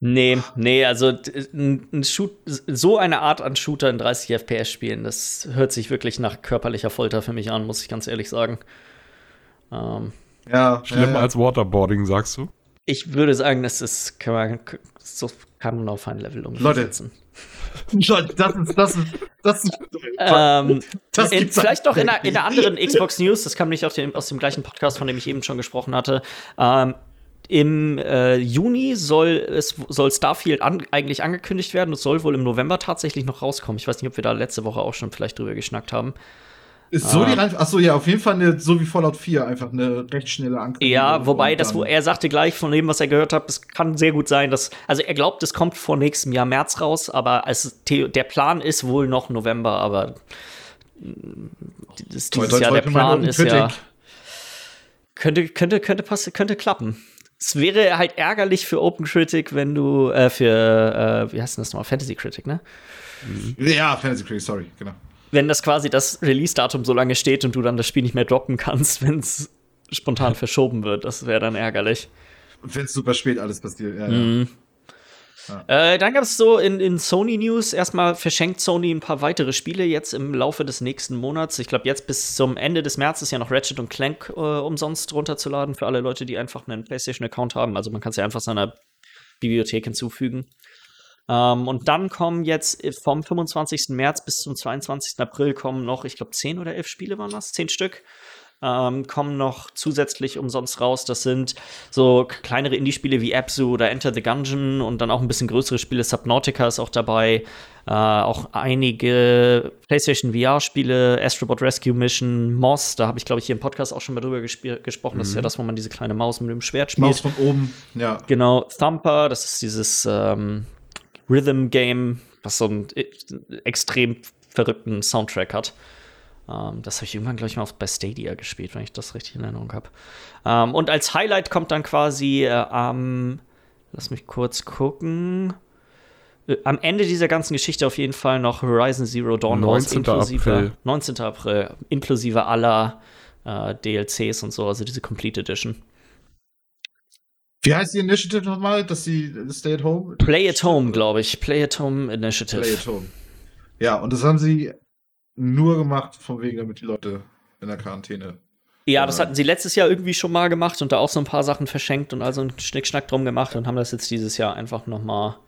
Nee, nee, also ein Shoot, so eine Art an Shooter in 30 FPS spielen, das hört sich wirklich nach körperlicher Folter für mich an, muss ich ganz ehrlich sagen. Ähm, ja, schlimmer ja. als Waterboarding, sagst du? Ich würde sagen, das ist, kann man, so kann man auf ein Level umsetzen. Leute, das ist, das ist, das ist, ähm, das in, vielleicht noch in in einer, anderen Xbox News, das kam nicht dem, aus dem gleichen Podcast, von dem ich eben schon gesprochen hatte. Ähm, im äh, Juni soll, es, soll Starfield an, eigentlich angekündigt werden. Es soll wohl im November tatsächlich noch rauskommen. Ich weiß nicht, ob wir da letzte Woche auch schon vielleicht drüber geschnackt haben. Ist so die ähm, Reihenfolge? Achso, ja, auf jeden Fall eine, so wie Fallout 4, einfach eine recht schnelle Ankündigung. Ja, wobei, das, wo er sagte gleich von dem, was er gehört hat, es kann sehr gut sein, dass, also er glaubt, es kommt vor nächstem Jahr März raus, aber als der Plan ist wohl noch November, aber das, dieses Jahr der Plan ist ja. Könnte, könnte, könnte, passen, könnte klappen es wäre halt ärgerlich für Open Critic, wenn du äh, für, äh, wie heißt denn das nochmal? Fantasy Critic, ne? Mhm. Ja, Fantasy Critic, sorry, genau. Wenn das quasi das Release-Datum so lange steht und du dann das Spiel nicht mehr droppen kannst, wenn es spontan verschoben wird, das wäre dann ärgerlich. Und wenn es super spät alles passiert, ja. Mhm. Ja. Äh, dann gab es so in, in Sony News erstmal verschenkt Sony ein paar weitere Spiele jetzt im Laufe des nächsten Monats. Ich glaube, jetzt bis zum Ende des März ist ja noch Ratchet und Clank äh, umsonst runterzuladen für alle Leute, die einfach einen PlayStation-Account haben. Also man kann es ja einfach seiner Bibliothek hinzufügen. Ähm, und dann kommen jetzt vom 25. März bis zum 22. April kommen noch, ich glaube, 10 oder 11 Spiele waren das, 10 Stück ähm, kommen noch zusätzlich umsonst raus. Das sind so kleinere Indie-Spiele wie Absu oder Enter the Gungeon und dann auch ein bisschen größere Spiele. Subnautica ist auch dabei. Äh, auch einige PlayStation VR-Spiele, Astrobot Rescue Mission, Moss, da habe ich, glaube ich, hier im Podcast auch schon mal drüber gesprochen. Mhm. Das ist ja mhm. das, wo man diese kleine Maus mit dem Schwert spielt. Maus von oben, ja. Genau, Thumper, das ist dieses ähm, Rhythm-Game, was so einen e-, extrem verrückten Soundtrack hat. Ähm, das habe ich irgendwann, glaube ich, mal bei Stadia gespielt, wenn ich das richtig in Erinnerung habe. Ähm, und als Highlight kommt dann quasi äh, am, lass mich kurz gucken, äh, am Ende dieser ganzen Geschichte auf jeden Fall noch Horizon Zero Dawn 19. inklusive, April. 19. April, inklusive aller äh, DLCs und so, also diese Complete Edition. Wie heißt die Initiative nochmal, dass sie Stay at Home? Play at Home, glaube ich. Play at Home Initiative. Play at Home. Ja, und das haben sie nur gemacht, von wegen, damit die Leute in der Quarantäne. Ja, das hatten sie letztes Jahr irgendwie schon mal gemacht und da auch so ein paar Sachen verschenkt und also einen Schnickschnack drum gemacht und haben das jetzt dieses Jahr einfach noch mal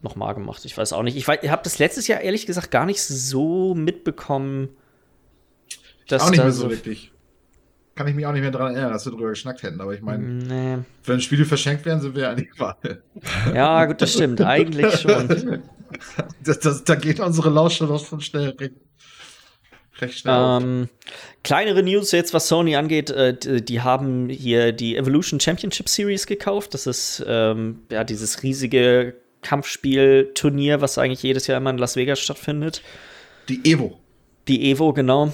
noch mal gemacht. Ich weiß auch nicht. Ich, ich habe das letztes Jahr ehrlich gesagt gar nicht so mitbekommen. Dass auch nicht mehr so, so wirklich. Kann ich mich auch nicht mehr daran erinnern, dass wir drüber geschnackt hätten. Aber ich meine, nee. wenn Spiele verschenkt werden, sind wir ja eigentlich überall. Ja, gut, das stimmt. eigentlich schon. Das, das, da geht unsere Lausche doch schon schnell recht, recht schnell. Ähm, kleinere News jetzt, was Sony angeht. Äh, die haben hier die Evolution Championship Series gekauft. Das ist ähm, ja dieses riesige Kampfspielturnier, was eigentlich jedes Jahr immer in Las Vegas stattfindet. Die Evo. Die Evo, genau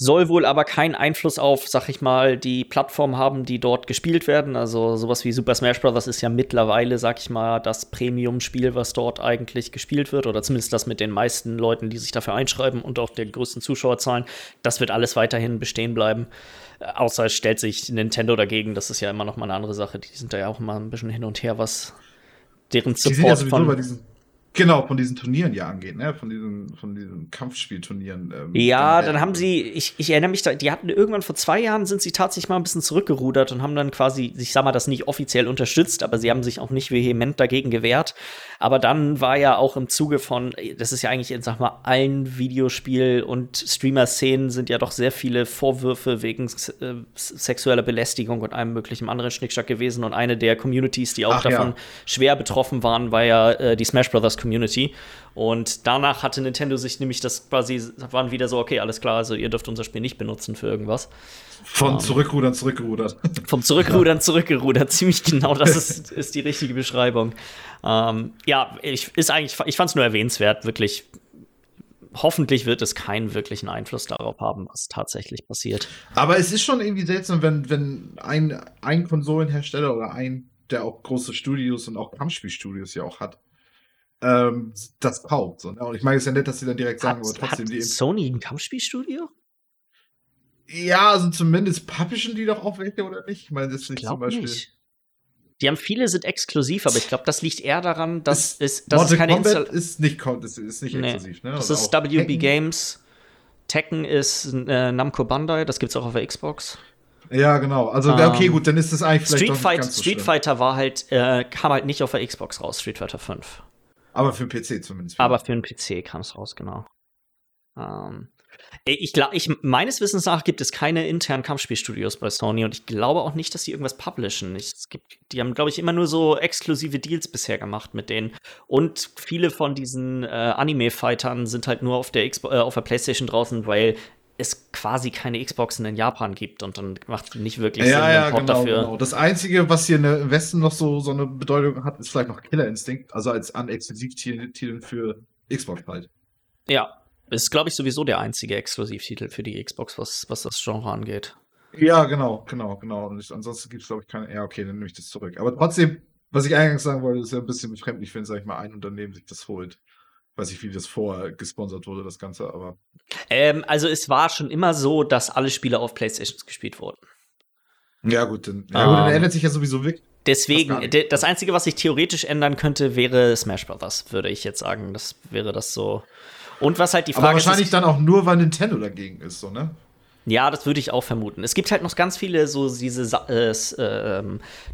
soll wohl aber keinen Einfluss auf, sag ich mal, die Plattform haben, die dort gespielt werden. Also sowas wie Super Smash Bros. ist ja mittlerweile, sag ich mal, das Premium-Spiel, was dort eigentlich gespielt wird, oder zumindest das mit den meisten Leuten, die sich dafür einschreiben und auch den größten Zuschauerzahlen. Das wird alles weiterhin bestehen bleiben. Äh, außer es stellt sich Nintendo dagegen, das ist ja immer noch mal eine andere Sache. Die sind da ja auch immer ein bisschen hin und her, was deren Support die von. Genau, von diesen Turnieren ja angeht, ne? Von diesen, von diesen Kampfspielturnieren. Ähm, ja, dann haben sie, ich, ich erinnere mich, da, die hatten irgendwann vor zwei Jahren sind sie tatsächlich mal ein bisschen zurückgerudert und haben dann quasi, ich sag mal, das nicht offiziell unterstützt, aber sie haben sich auch nicht vehement dagegen gewehrt. Aber dann war ja auch im Zuge von, das ist ja eigentlich, in, sag mal, allen Videospiel- und Streamer-Szenen sind ja doch sehr viele Vorwürfe wegen äh, sexueller Belästigung und allem möglichen anderen Schnickschnack gewesen. Und eine der Communities, die auch Ach, davon ja. schwer betroffen waren, war ja äh, die Smash Brothers Community. Und danach hatte Nintendo sich nämlich das quasi, waren wieder so, okay, alles klar, also ihr dürft unser Spiel nicht benutzen für irgendwas. Von um, ähm, Zurückrudern zurückgerudert. Vom Zurückrudern zurückgerudert, ziemlich genau, das ist, ist die richtige Beschreibung. Ähm, ja, ich, ist eigentlich, ich fand es nur erwähnenswert, wirklich. Hoffentlich wird es keinen wirklichen Einfluss darauf haben, was tatsächlich passiert. Aber es ist schon irgendwie seltsam, wenn, wenn ein, ein Konsolenhersteller oder ein, der auch große Studios und auch Kampfspielstudios ja auch hat, ähm, das kauft. So, ne? Und ich meine, es ist ja nett, dass sie dann direkt sagen, hat, aber trotzdem hat die. Sony ein Kampfspielstudio? Ja, also zumindest publishen die doch auch welche oder nicht? Ich meine, das ist nicht zum Beispiel. Nicht. Die haben viele sind exklusiv, aber ich glaube, das liegt eher daran, dass es das ist keine Kombat ist nicht das ist nicht nee. exklusiv, ne? Das ist WB Tekken. Games. Tekken ist äh, Namco Bandai, das gibt's auch auf der Xbox. Ja, genau. Also um, okay, ähm, gut, dann ist das eigentlich vielleicht Street, Fight, Street Fighter war halt äh, kam halt nicht auf der Xbox raus, Street Fighter 5. Aber für den PC zumindest. Aber für den PC kam es raus, genau. Ähm, ich, glaube, ich, meines Wissens nach gibt es keine internen Kampfspielstudios bei Sony und ich glaube auch nicht, dass sie irgendwas publishen. Ich, es gibt, die haben, glaube ich, immer nur so exklusive Deals bisher gemacht mit denen. Und viele von diesen äh, Anime-Fightern sind halt nur auf der, äh, auf der PlayStation draußen, weil es quasi keine Xboxen in Japan gibt und dann macht nicht wirklich ja, Sinn, ja, genau, dafür. Genau. Das Einzige, was hier im Westen noch so, so eine Bedeutung hat, ist vielleicht noch Killer Instinct, also als An-Exklusivtitel für Xbox halt. Ja, ist, glaube ich, sowieso der einzige Exklusivtitel für die Xbox, was, was das Genre angeht. Ja, genau, genau, genau. Und ansonsten gibt es, glaube ich, keine. Ja, okay, dann nehme ich das zurück. Aber trotzdem, was ich eingangs sagen wollte, ist ja ein bisschen befremdlich, wenn, sag ich mal, ein Unternehmen sich das holt. Weiß ich, wie das vorher gesponsert wurde, das Ganze, aber. Ähm, also, es war schon immer so, dass alle Spiele auf PlayStation gespielt wurden. Ja, gut, dann, ja, gut, dann ähm, ändert sich ja sowieso wirklich deswegen, das, das Einzige, was sich theoretisch ändern könnte, wäre Smash Brothers, würde ich jetzt sagen. Das wäre das so. Und was halt die Frage Aber wahrscheinlich ist, dann auch nur, weil Nintendo dagegen ist, so, ne? Ja, das würde ich auch vermuten. Es gibt halt noch ganz viele so diese äh, äh,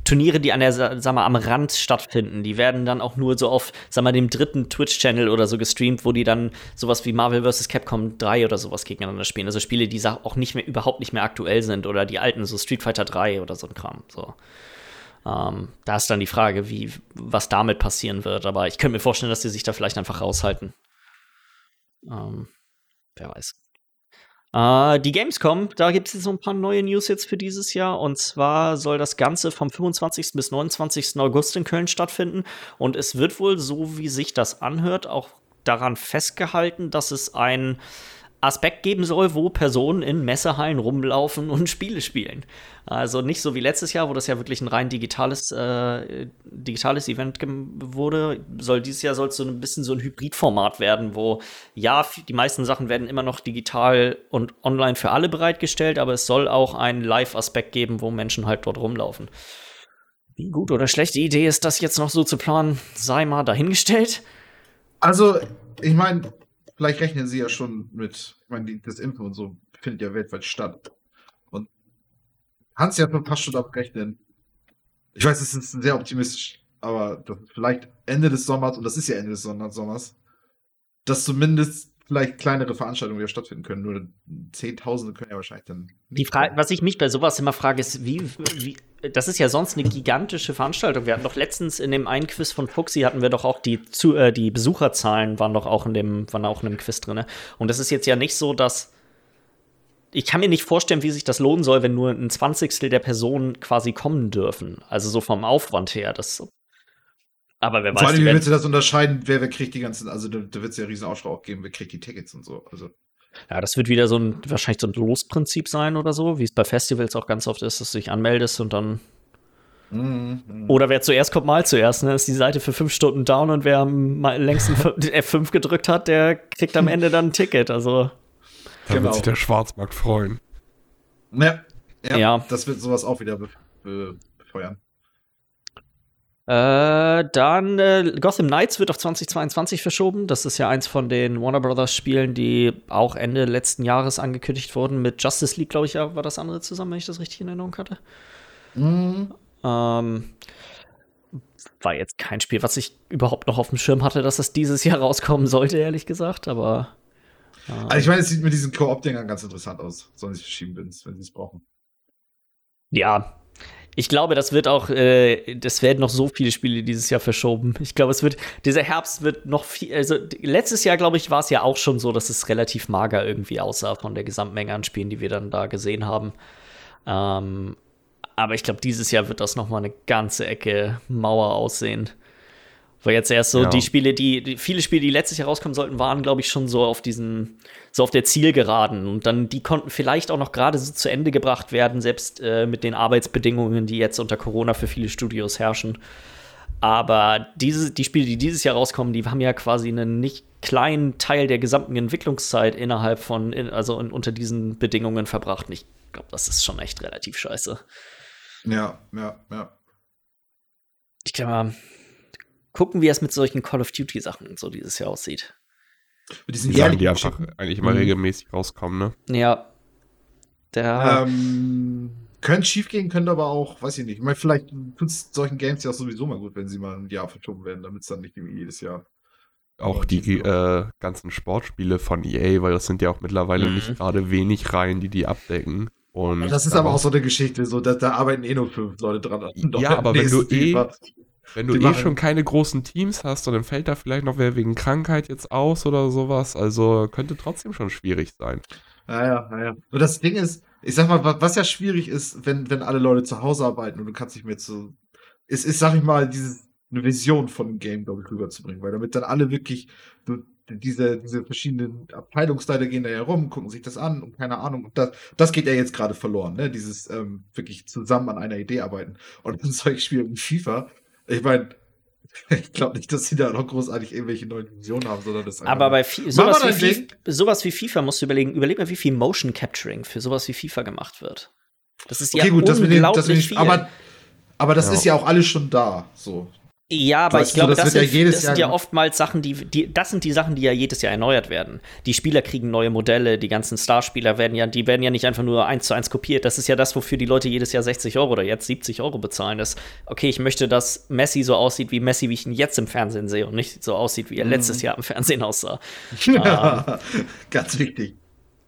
Turniere, die an der, sag mal, am Rand stattfinden. Die werden dann auch nur so auf, sag mal, dem dritten Twitch-Channel oder so gestreamt, wo die dann sowas wie Marvel vs. Capcom 3 oder sowas gegeneinander spielen. Also Spiele, die auch nicht mehr, überhaupt nicht mehr aktuell sind oder die alten, so Street Fighter 3 oder so ein Kram. So. Ähm, da ist dann die Frage, wie, was damit passieren wird. Aber ich könnte mir vorstellen, dass die sich da vielleicht einfach raushalten. Ähm, wer weiß. Äh, die Gamescom, da gibt es jetzt so ein paar neue News jetzt für dieses Jahr. Und zwar soll das Ganze vom 25. bis 29. August in Köln stattfinden. Und es wird wohl, so wie sich das anhört, auch daran festgehalten, dass es ein Aspekt geben soll, wo Personen in Messehallen rumlaufen und Spiele spielen. Also nicht so wie letztes Jahr, wo das ja wirklich ein rein digitales, äh, digitales Event wurde. Soll dieses Jahr soll es so ein bisschen so ein Hybridformat werden, wo ja, die meisten Sachen werden immer noch digital und online für alle bereitgestellt, aber es soll auch einen Live-Aspekt geben, wo Menschen halt dort rumlaufen. Wie gut oder schlechte Idee ist das jetzt noch so zu planen, sei mal dahingestellt. Also, ich meine, vielleicht rechnen sie ja schon mit, ich meine, das Impfen und so findet ja weltweit statt. Und Hans ja fast schon abrechnen. Ich weiß, es ist sehr optimistisch, aber das ist vielleicht Ende des Sommers, und das ist ja Ende des Sommers, dass zumindest vielleicht kleinere Veranstaltungen wieder stattfinden können. Nur Zehntausende können ja wahrscheinlich dann. Die Frage, was ich mich bei sowas immer frage, ist, wie, wie, das ist ja sonst eine gigantische Veranstaltung. Wir hatten doch letztens in dem einen Quiz von Fuxi hatten wir doch auch die, zu, äh, die Besucherzahlen waren doch auch in dem, waren auch in dem Quiz drin. Und das ist jetzt ja nicht so, dass ich kann mir nicht vorstellen, wie sich das lohnen soll, wenn nur ein Zwanzigstel der Personen quasi kommen dürfen. Also so vom Aufwand her. Das aber wer weiß. Vor allem, wie willst du das unterscheiden, wer, wer kriegt die ganzen, also da, da wird es ja riesen Aufschrei auch geben, wer kriegt die Tickets und so. Also. Ja, das wird wieder so ein, wahrscheinlich so ein Losprinzip sein oder so, wie es bei Festivals auch ganz oft ist, dass du dich anmeldest und dann. Mhm. Oder wer zuerst kommt, mal zuerst. Ne? Ist die Seite für fünf Stunden down und wer am längsten F5 gedrückt hat, der kriegt am Ende dann ein Ticket. Also. Da genau. wird sich der Schwarzmarkt freuen. Ja, ja, ja. das wird sowas auch wieder befeuern. Äh, dann äh, Gotham Knights wird auf 2022 verschoben. Das ist ja eins von den Warner Brothers Spielen, die auch Ende letzten Jahres angekündigt wurden. Mit Justice League, glaube ich, war das andere zusammen, wenn ich das richtig in Erinnerung hatte. Mhm. Ähm, war jetzt kein Spiel, was ich überhaupt noch auf dem Schirm hatte, dass es dieses Jahr rauskommen sollte, ehrlich gesagt, aber. Äh, also ich meine, es sieht mit diesen Koop-Dingern ganz interessant aus. Sollen sie verschieben, wenn sie es brauchen. Ja, ich glaube, das wird auch, äh, das werden noch so viele Spiele dieses Jahr verschoben. Ich glaube, es wird, dieser Herbst wird noch viel, also letztes Jahr, glaube ich, war es ja auch schon so, dass es relativ mager irgendwie aussah von der Gesamtmenge an Spielen, die wir dann da gesehen haben. Ähm, aber ich glaube, dieses Jahr wird das noch mal eine ganze Ecke Mauer aussehen. Weil jetzt erst so ja. die Spiele, die, die, viele Spiele, die letztes Jahr rauskommen sollten, waren, glaube ich, schon so auf diesen, so auf der Zielgeraden. Und dann, die konnten vielleicht auch noch gerade so zu Ende gebracht werden, selbst äh, mit den Arbeitsbedingungen, die jetzt unter Corona für viele Studios herrschen. Aber diese, die Spiele, die dieses Jahr rauskommen, die haben ja quasi einen nicht kleinen Teil der gesamten Entwicklungszeit innerhalb von, in, also in, unter diesen Bedingungen verbracht. Und ich glaube, das ist schon echt relativ scheiße. Ja, ja, ja. Ich glaube, gucken, wie es mit solchen Call of Duty Sachen so dieses Jahr aussieht. Mit diesen die Sachen, die einfach eigentlich immer mhm. regelmäßig rauskommen, ne? Ja. Der ähm, könnte schief gehen, könnte aber auch, weiß ich nicht. Ich meine, vielleicht tut es solchen Games ja auch sowieso mal gut, wenn sie mal ein Jahr verschoben werden, damit es dann nicht jedes Jahr. Auch die äh, ganzen Sportspiele von EA, weil das sind ja auch mittlerweile mhm. nicht gerade wenig Reihen, die die abdecken. Und das ist aber auch so eine Geschichte, so da, da arbeiten eh nur fünf Leute dran. Ja, aber wenn du eh, wenn du eh schon keine großen Teams hast, dann fällt da vielleicht noch wer wegen Krankheit jetzt aus oder sowas. Also könnte trotzdem schon schwierig sein. Ja, ja, ja. Und das Ding ist, ich sag mal, was ja schwierig ist, wenn, wenn alle Leute zu Hause arbeiten und du kannst nicht mehr zu. Es ist, sag ich mal, dieses, eine Vision von einem Game, glaube ich, rüberzubringen, weil damit dann alle wirklich diese, diese verschiedenen Abteilungsleiter gehen da ja rum, gucken sich das an und keine Ahnung. Und das, das geht ja jetzt gerade verloren, ne? Dieses ähm, wirklich zusammen an einer Idee arbeiten. Und dann solche Spiele wie FIFA, ich meine, ich glaube nicht, dass sie da noch großartig irgendwelche neuen Visionen haben, sondern das Aber bei sowas wie, FIFA, sowas wie, FIFA musst du überlegen, überleg mal, wie viel Motion Capturing für sowas wie FIFA gemacht wird. Das ist okay, ja gut, unglaublich das mit den, das mit viel. Aber, Aber das ja. ist ja auch alles schon da. So. Ja, aber ich glaube, das, das, sind, ja, das sind ja oftmals Sachen, die, die, das sind die Sachen, die ja jedes Jahr erneuert werden. Die Spieler kriegen neue Modelle, die ganzen Starspieler werden ja, die werden ja nicht einfach nur eins zu eins kopiert. Das ist ja das, wofür die Leute jedes Jahr 60 Euro oder jetzt 70 Euro bezahlen. Das, okay, ich möchte, dass Messi so aussieht wie Messi, wie ich ihn jetzt im Fernsehen sehe und nicht so aussieht, wie er mhm. letztes Jahr im Fernsehen aussah. Ja, ähm, ganz wichtig.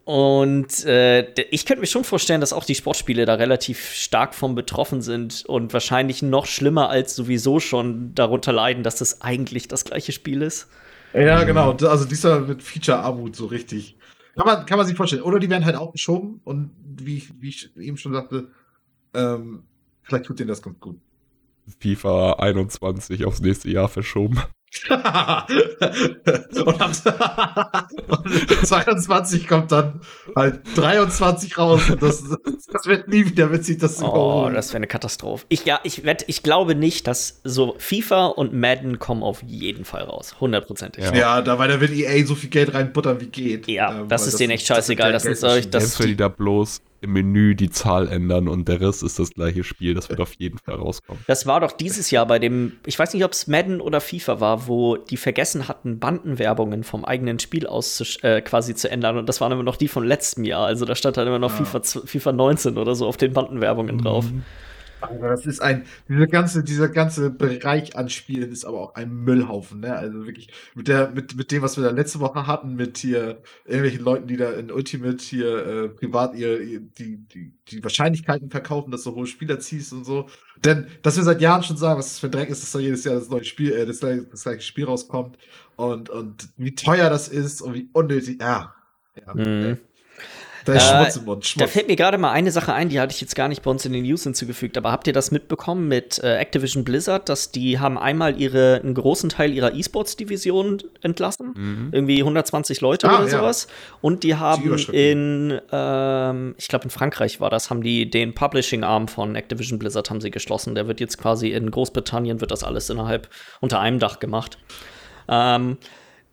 Und äh, ich könnte mir schon vorstellen, dass auch die Sportspiele da relativ stark von betroffen sind und wahrscheinlich noch schlimmer als sowieso schon darunter leiden, dass das eigentlich das gleiche Spiel ist. Ja, genau. Also dieser mit Feature-Armut so richtig. Kann man, kann man sich vorstellen. Oder die werden halt auch geschoben und wie, wie ich eben schon sagte, ähm, vielleicht tut denen das ganz gut. FIFA 21 aufs nächste Jahr verschoben. und, am, 22 kommt dann halt 23 raus und das, das wird nie wieder witzig, das zu Oh, das wäre eine Katastrophe. Ich, ja, ich, werd, ich glaube nicht, dass so FIFA und Madden kommen auf jeden Fall raus. Hundertprozentig. Ja. ja, da, weil da wird EA so viel Geld reinbuttern, wie geht. Ja, ähm, das ist denen echt scheißegal. Das, das ist euch. Das die da bloß im Menü die Zahl ändern und der Rest ist das gleiche Spiel. Das wird auf jeden Fall rauskommen. Das war doch dieses Jahr bei dem, ich weiß nicht, ob es Madden oder FIFA war, wo die vergessen hatten, Bandenwerbungen vom eigenen Spiel aus äh, quasi zu ändern. Und das waren immer noch die von letztem Jahr. Also da stand halt immer noch ja. FIFA, FIFA 19 oder so auf den Bandenwerbungen drauf. Aber das ist ein, dieser ganze, dieser ganze Bereich an Spielen ist aber auch ein Müllhaufen, ne? Also wirklich, mit der, mit, mit dem, was wir da letzte Woche hatten, mit hier irgendwelchen Leuten, die da in Ultimate hier äh, privat ihr, ihr die, die, die Wahrscheinlichkeiten verkaufen, dass du hohe Spieler ziehst und so. Denn, dass wir seit Jahren schon sagen, was das für ein Dreck ist, dass da jedes Jahr das neue Spiel, äh, das, das gleiche Spiel rauskommt und, und wie teuer das ist und wie unnötig, ja. ja mhm. Da ist Schmutz im Mund. Schmutz. Da fällt mir gerade mal eine Sache ein, die hatte ich jetzt gar nicht bei uns in den News hinzugefügt, aber habt ihr das mitbekommen mit äh, Activision Blizzard, dass die haben einmal ihre, einen großen Teil ihrer E-Sports-Division entlassen? Mhm. Irgendwie 120 Leute ah, oder ja. sowas. Und die haben in, ähm, ich glaube in Frankreich war das, haben die den Publishing-Arm von Activision Blizzard haben sie geschlossen. Der wird jetzt quasi in Großbritannien, wird das alles innerhalb unter einem Dach gemacht. Ähm,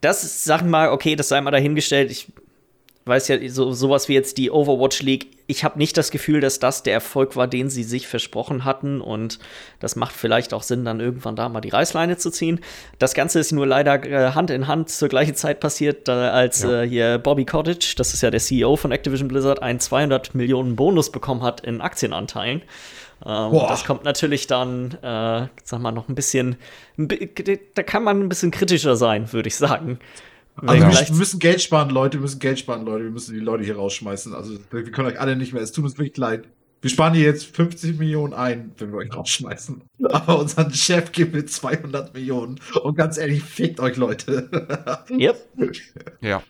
das ist, sag mal, okay, das sei mal dahingestellt. Ich weiß ja, so, sowas wie jetzt die Overwatch League, ich habe nicht das Gefühl, dass das der Erfolg war, den sie sich versprochen hatten. Und das macht vielleicht auch Sinn, dann irgendwann da mal die Reißleine zu ziehen. Das Ganze ist nur leider äh, Hand in Hand zur gleichen Zeit passiert, äh, als ja. äh, hier Bobby Cottage, das ist ja der CEO von Activision Blizzard, einen 200 Millionen Bonus bekommen hat in Aktienanteilen. Ähm, das kommt natürlich dann, äh, sag mal, noch ein bisschen, da kann man ein bisschen kritischer sein, würde ich sagen. Also wir, wir müssen Geld sparen, Leute, wir müssen Geld sparen, Leute, wir müssen die Leute hier rausschmeißen. Also wir können euch alle nicht mehr, es tut uns wirklich leid. Wir sparen hier jetzt 50 Millionen ein, wenn wir euch rausschmeißen. Aber unseren Chef gibt mir 200 Millionen. Und ganz ehrlich, fickt euch, Leute. Yep. Ja.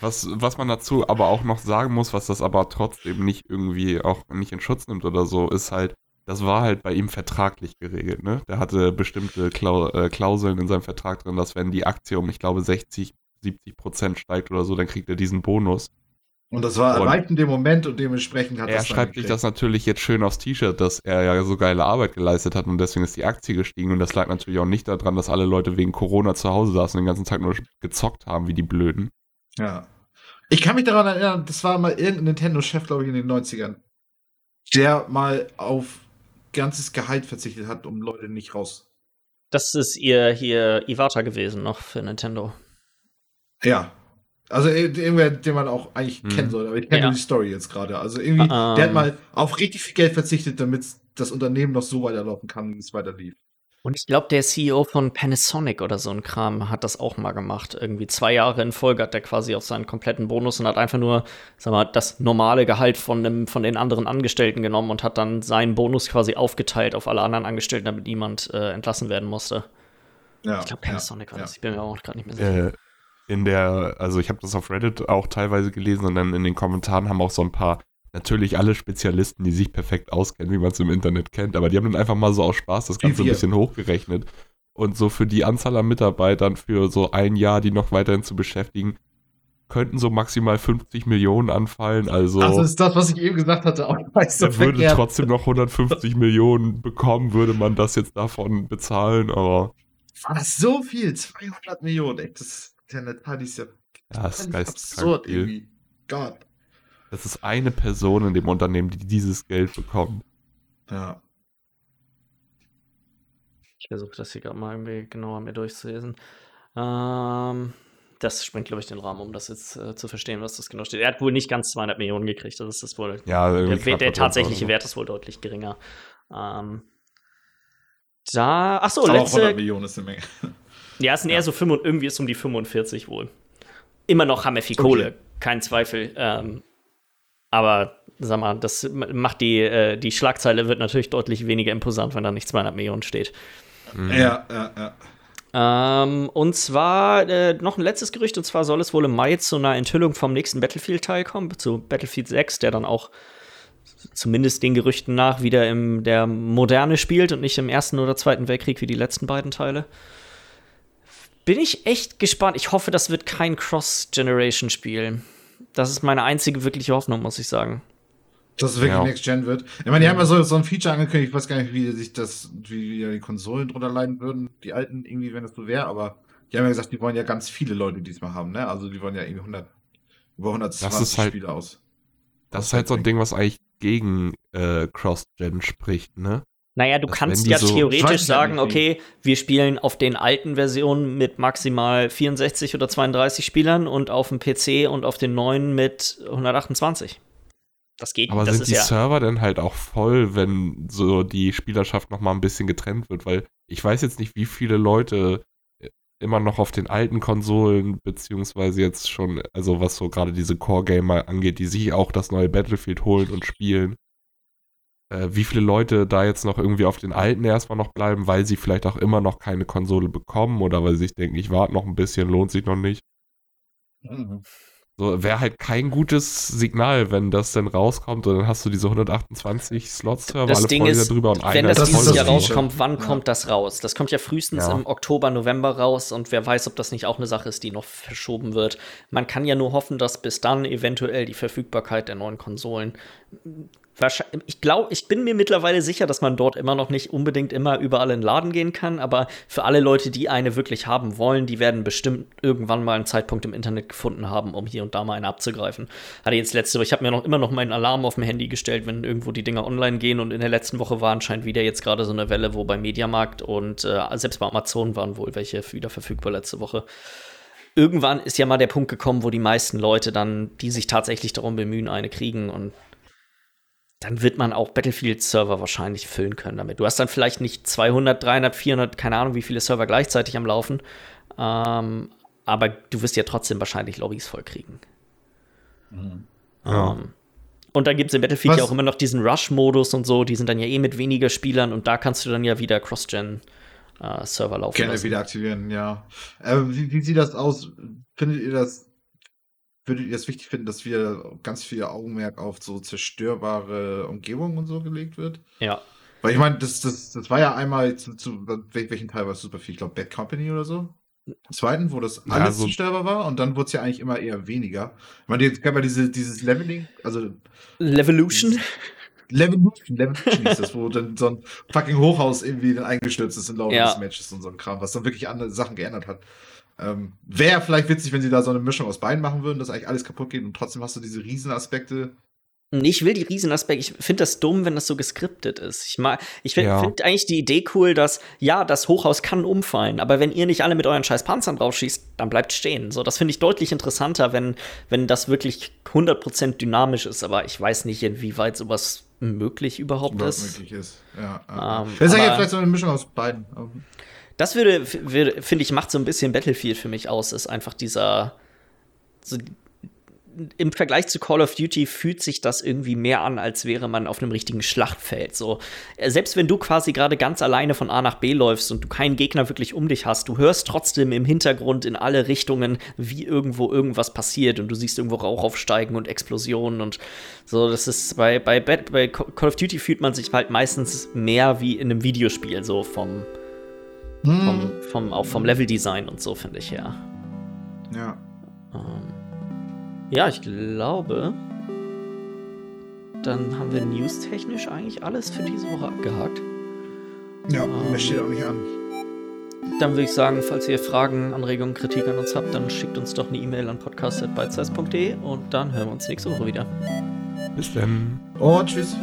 Was, was man dazu aber auch noch sagen muss, was das aber trotzdem nicht irgendwie auch nicht in Schutz nimmt oder so, ist halt, das war halt bei ihm vertraglich geregelt, ne? Der hatte bestimmte äh, Klauseln in seinem Vertrag drin, dass wenn die Aktie um, ich glaube, 60, 70 Prozent steigt oder so, dann kriegt er diesen Bonus. Und das war erreicht in dem Moment und dementsprechend hat er das. Er schreibt sich das natürlich jetzt schön aufs T-Shirt, dass er ja so geile Arbeit geleistet hat und deswegen ist die Aktie gestiegen. Und das lag natürlich auch nicht daran, dass alle Leute wegen Corona zu Hause saßen und den ganzen Tag nur gezockt haben, wie die Blöden. Ja. Ich kann mich daran erinnern, das war mal irgendein Nintendo-Chef, glaube ich, in den 90ern, der mal auf ganzes Gehalt verzichtet hat, um Leute nicht raus. Das ist ihr hier Iwata gewesen noch für Nintendo. Ja. Also irgendwer, den man auch eigentlich hm. kennen sollte, aber ich kenne ja. die Story jetzt gerade. Also irgendwie, um. der hat mal auf richtig viel Geld verzichtet, damit das Unternehmen noch so weiterlaufen kann, wie es weiter lief. Und ich glaube, der CEO von Panasonic oder so ein Kram hat das auch mal gemacht. Irgendwie zwei Jahre in Folge hat der quasi auf seinen kompletten Bonus und hat einfach nur, sag mal, das normale Gehalt von, dem, von den anderen Angestellten genommen und hat dann seinen Bonus quasi aufgeteilt auf alle anderen Angestellten, damit niemand äh, entlassen werden musste. Ja, ich glaube, Panasonic ja, war das. Ja. Ich bin mir auch gerade nicht mehr sicher. Äh, in der, also ich habe das auf Reddit auch teilweise gelesen und dann in den Kommentaren haben auch so ein paar natürlich alle Spezialisten, die sich perfekt auskennen, wie man es im Internet kennt, aber die haben dann einfach mal so aus Spaß das Ganze ein bisschen hochgerechnet. Und so für die Anzahl an Mitarbeitern für so ein Jahr, die noch weiterhin zu beschäftigen, könnten so maximal 50 Millionen anfallen. Also, das ist das, was ich eben gesagt hatte. Auch er würde trotzdem noch 150 Millionen bekommen, würde man das jetzt davon bezahlen, aber. War das so viel? 200 Millionen, ey. Das, Natalie ist ja, ja das ist absurd irgendwie. Gott. Das ist eine Person in dem Unternehmen, die dieses Geld bekommt. Ja. Ich versuche das hier gerade mal irgendwie genauer mir durchzulesen. Ähm, das springt, glaube ich, den Rahmen, um das jetzt äh, zu verstehen, was das genau steht. Er hat wohl nicht ganz 200 Millionen gekriegt. Das ist das wohl. Ja, der, der tatsächliche Wert ist wohl deutlich geringer. Ähm, da, ach so, letzte. 100 Millionen ist eine Menge. Ja, es sind ja. eher so 5, irgendwie ist es um die 45 wohl. Immer noch haben wir viel okay. Kohle, kein Zweifel. Ähm, aber sag mal, das macht die, äh, die Schlagzeile wird natürlich deutlich weniger imposant, wenn da nicht 200 Millionen steht. Mhm. Ja, ja, ja. Ähm, und zwar äh, noch ein letztes Gerücht, und zwar soll es wohl im Mai zu einer Enthüllung vom nächsten Battlefield-Teil kommen, zu Battlefield 6, der dann auch zumindest den Gerüchten nach wieder in der Moderne spielt und nicht im Ersten oder Zweiten Weltkrieg wie die letzten beiden Teile. Bin ich echt gespannt. Ich hoffe, das wird kein Cross-Generation-Spiel. Das ist meine einzige wirkliche Hoffnung, muss ich sagen. Dass es wirklich ja. Next Gen wird. Ich meine, die haben ja so, so ein Feature angekündigt, ich weiß gar nicht, wie sich das, wie die Konsolen drunter leiden würden, die alten irgendwie, wenn das so wäre, aber die haben ja gesagt, die wollen ja ganz viele Leute diesmal haben, ne? Also die wollen ja irgendwie 100, über 120 halt, Spiele aus. Das ist halt so ein Ding, was eigentlich gegen äh, Cross-Gen spricht, ne? Naja, du das kannst ja so theoretisch sagen, okay, wir spielen auf den alten Versionen mit maximal 64 oder 32 Spielern und auf dem PC und auf den neuen mit 128. Das geht. Aber das sind die ja Server dann halt auch voll, wenn so die Spielerschaft noch mal ein bisschen getrennt wird? Weil ich weiß jetzt nicht, wie viele Leute äh, immer noch auf den alten Konsolen, beziehungsweise jetzt schon, also was so gerade diese Core-Gamer angeht, die sich auch das neue Battlefield holen und spielen. Äh, wie viele Leute da jetzt noch irgendwie auf den alten erstmal noch bleiben, weil sie vielleicht auch immer noch keine Konsole bekommen oder weil sie sich denken, ich warte noch ein bisschen, lohnt sich noch nicht. Mhm. So, wäre halt kein gutes Signal, wenn das dann rauskommt und dann hast du diese 128 Slots-Server, alle Ding ist, drüber und Wenn das dieses Jahr rauskommt, wann ja. kommt das raus? Das kommt ja frühestens ja. im Oktober, November raus und wer weiß, ob das nicht auch eine Sache ist, die noch verschoben wird. Man kann ja nur hoffen, dass bis dann eventuell die Verfügbarkeit der neuen Konsolen ich glaube, ich bin mir mittlerweile sicher, dass man dort immer noch nicht unbedingt immer überall in den Laden gehen kann, aber für alle Leute, die eine wirklich haben wollen, die werden bestimmt irgendwann mal einen Zeitpunkt im Internet gefunden haben, um hier und da mal eine abzugreifen. Hatte jetzt letzte Woche, ich habe mir noch immer noch meinen Alarm auf dem Handy gestellt, wenn irgendwo die Dinger online gehen und in der letzten Woche war anscheinend wieder jetzt gerade so eine Welle, wo bei Mediamarkt und äh, selbst bei Amazon waren wohl welche wieder verfügbar letzte Woche irgendwann ist ja mal der Punkt gekommen, wo die meisten Leute dann, die sich tatsächlich darum bemühen, eine kriegen. Und dann wird man auch Battlefield-Server wahrscheinlich füllen können damit. Du hast dann vielleicht nicht 200, 300, 400, keine Ahnung, wie viele Server gleichzeitig am Laufen. Ähm, aber du wirst ja trotzdem wahrscheinlich Lobbys vollkriegen. Mhm. Ja. Ähm, und dann gibt es in Battlefield Was? ja auch immer noch diesen Rush-Modus und so. Die sind dann ja eh mit weniger Spielern und da kannst du dann ja wieder Cross-Gen-Server äh, laufen Gerne lassen. wieder aktivieren, ja. Äh, wie, wie sieht das aus? Findet ihr das würdet ihr es wichtig finden, dass wir ganz viel Augenmerk auf so zerstörbare Umgebungen und so gelegt wird? Ja. Weil ich meine, das, das, das war ja einmal zu, zu welchen Teil war es super viel? Ich glaube, Bad Company oder so. Zweiten, wo das alles ja, so zerstörbar war und dann wurde es ja eigentlich immer eher weniger. Ich meine, jetzt gab ja diese, dieses Leveling, also. Levolution? Levolution, Levolution ist das, wo dann so ein fucking Hochhaus irgendwie eingestürzt ist im Laufe ja. des Matches und so ein Kram, was dann wirklich andere Sachen geändert hat. Ähm, Wäre vielleicht witzig, wenn sie da so eine Mischung aus beiden machen würden, dass eigentlich alles kaputt geht und trotzdem hast du diese Riesenaspekte. Ich will die Riesenaspekte. Ich finde das dumm, wenn das so geskriptet ist. Ich, ich finde ja. find eigentlich die Idee cool, dass, ja, das Hochhaus kann umfallen, aber wenn ihr nicht alle mit euren scheiß Panzern draufschießt, dann bleibt stehen. So, das finde ich deutlich interessanter, wenn, wenn das wirklich 100% dynamisch ist, aber ich weiß nicht, inwieweit sowas möglich überhaupt, überhaupt ist. Möglich ist. Ja, ja. Ähm, das ist ja vielleicht so eine Mischung aus beiden. Das würde, würde finde ich, macht so ein bisschen Battlefield für mich aus, ist einfach dieser. So, im Vergleich zu Call of Duty fühlt sich das irgendwie mehr an, als wäre man auf einem richtigen Schlachtfeld. So, äh, selbst wenn du quasi gerade ganz alleine von A nach B läufst und du keinen Gegner wirklich um dich hast, du hörst trotzdem im Hintergrund in alle Richtungen, wie irgendwo irgendwas passiert und du siehst irgendwo Rauch aufsteigen und Explosionen und so. Das ist bei, bei, bei Call of Duty fühlt man sich halt meistens mehr wie in einem Videospiel, so vom, hm. Vom, vom, auch vom Leveldesign und so, finde ich, ja. Ja. Ähm, ja, ich glaube, dann haben wir newstechnisch eigentlich alles für diese Woche abgehakt. Ja, ähm, mehr steht auch nicht an. Dann würde ich sagen, falls ihr Fragen, Anregungen, Kritik an uns habt, dann schickt uns doch eine E-Mail an podcast.bitesize.de und dann hören wir uns nächste Woche wieder. Bis dann. Und tschüss.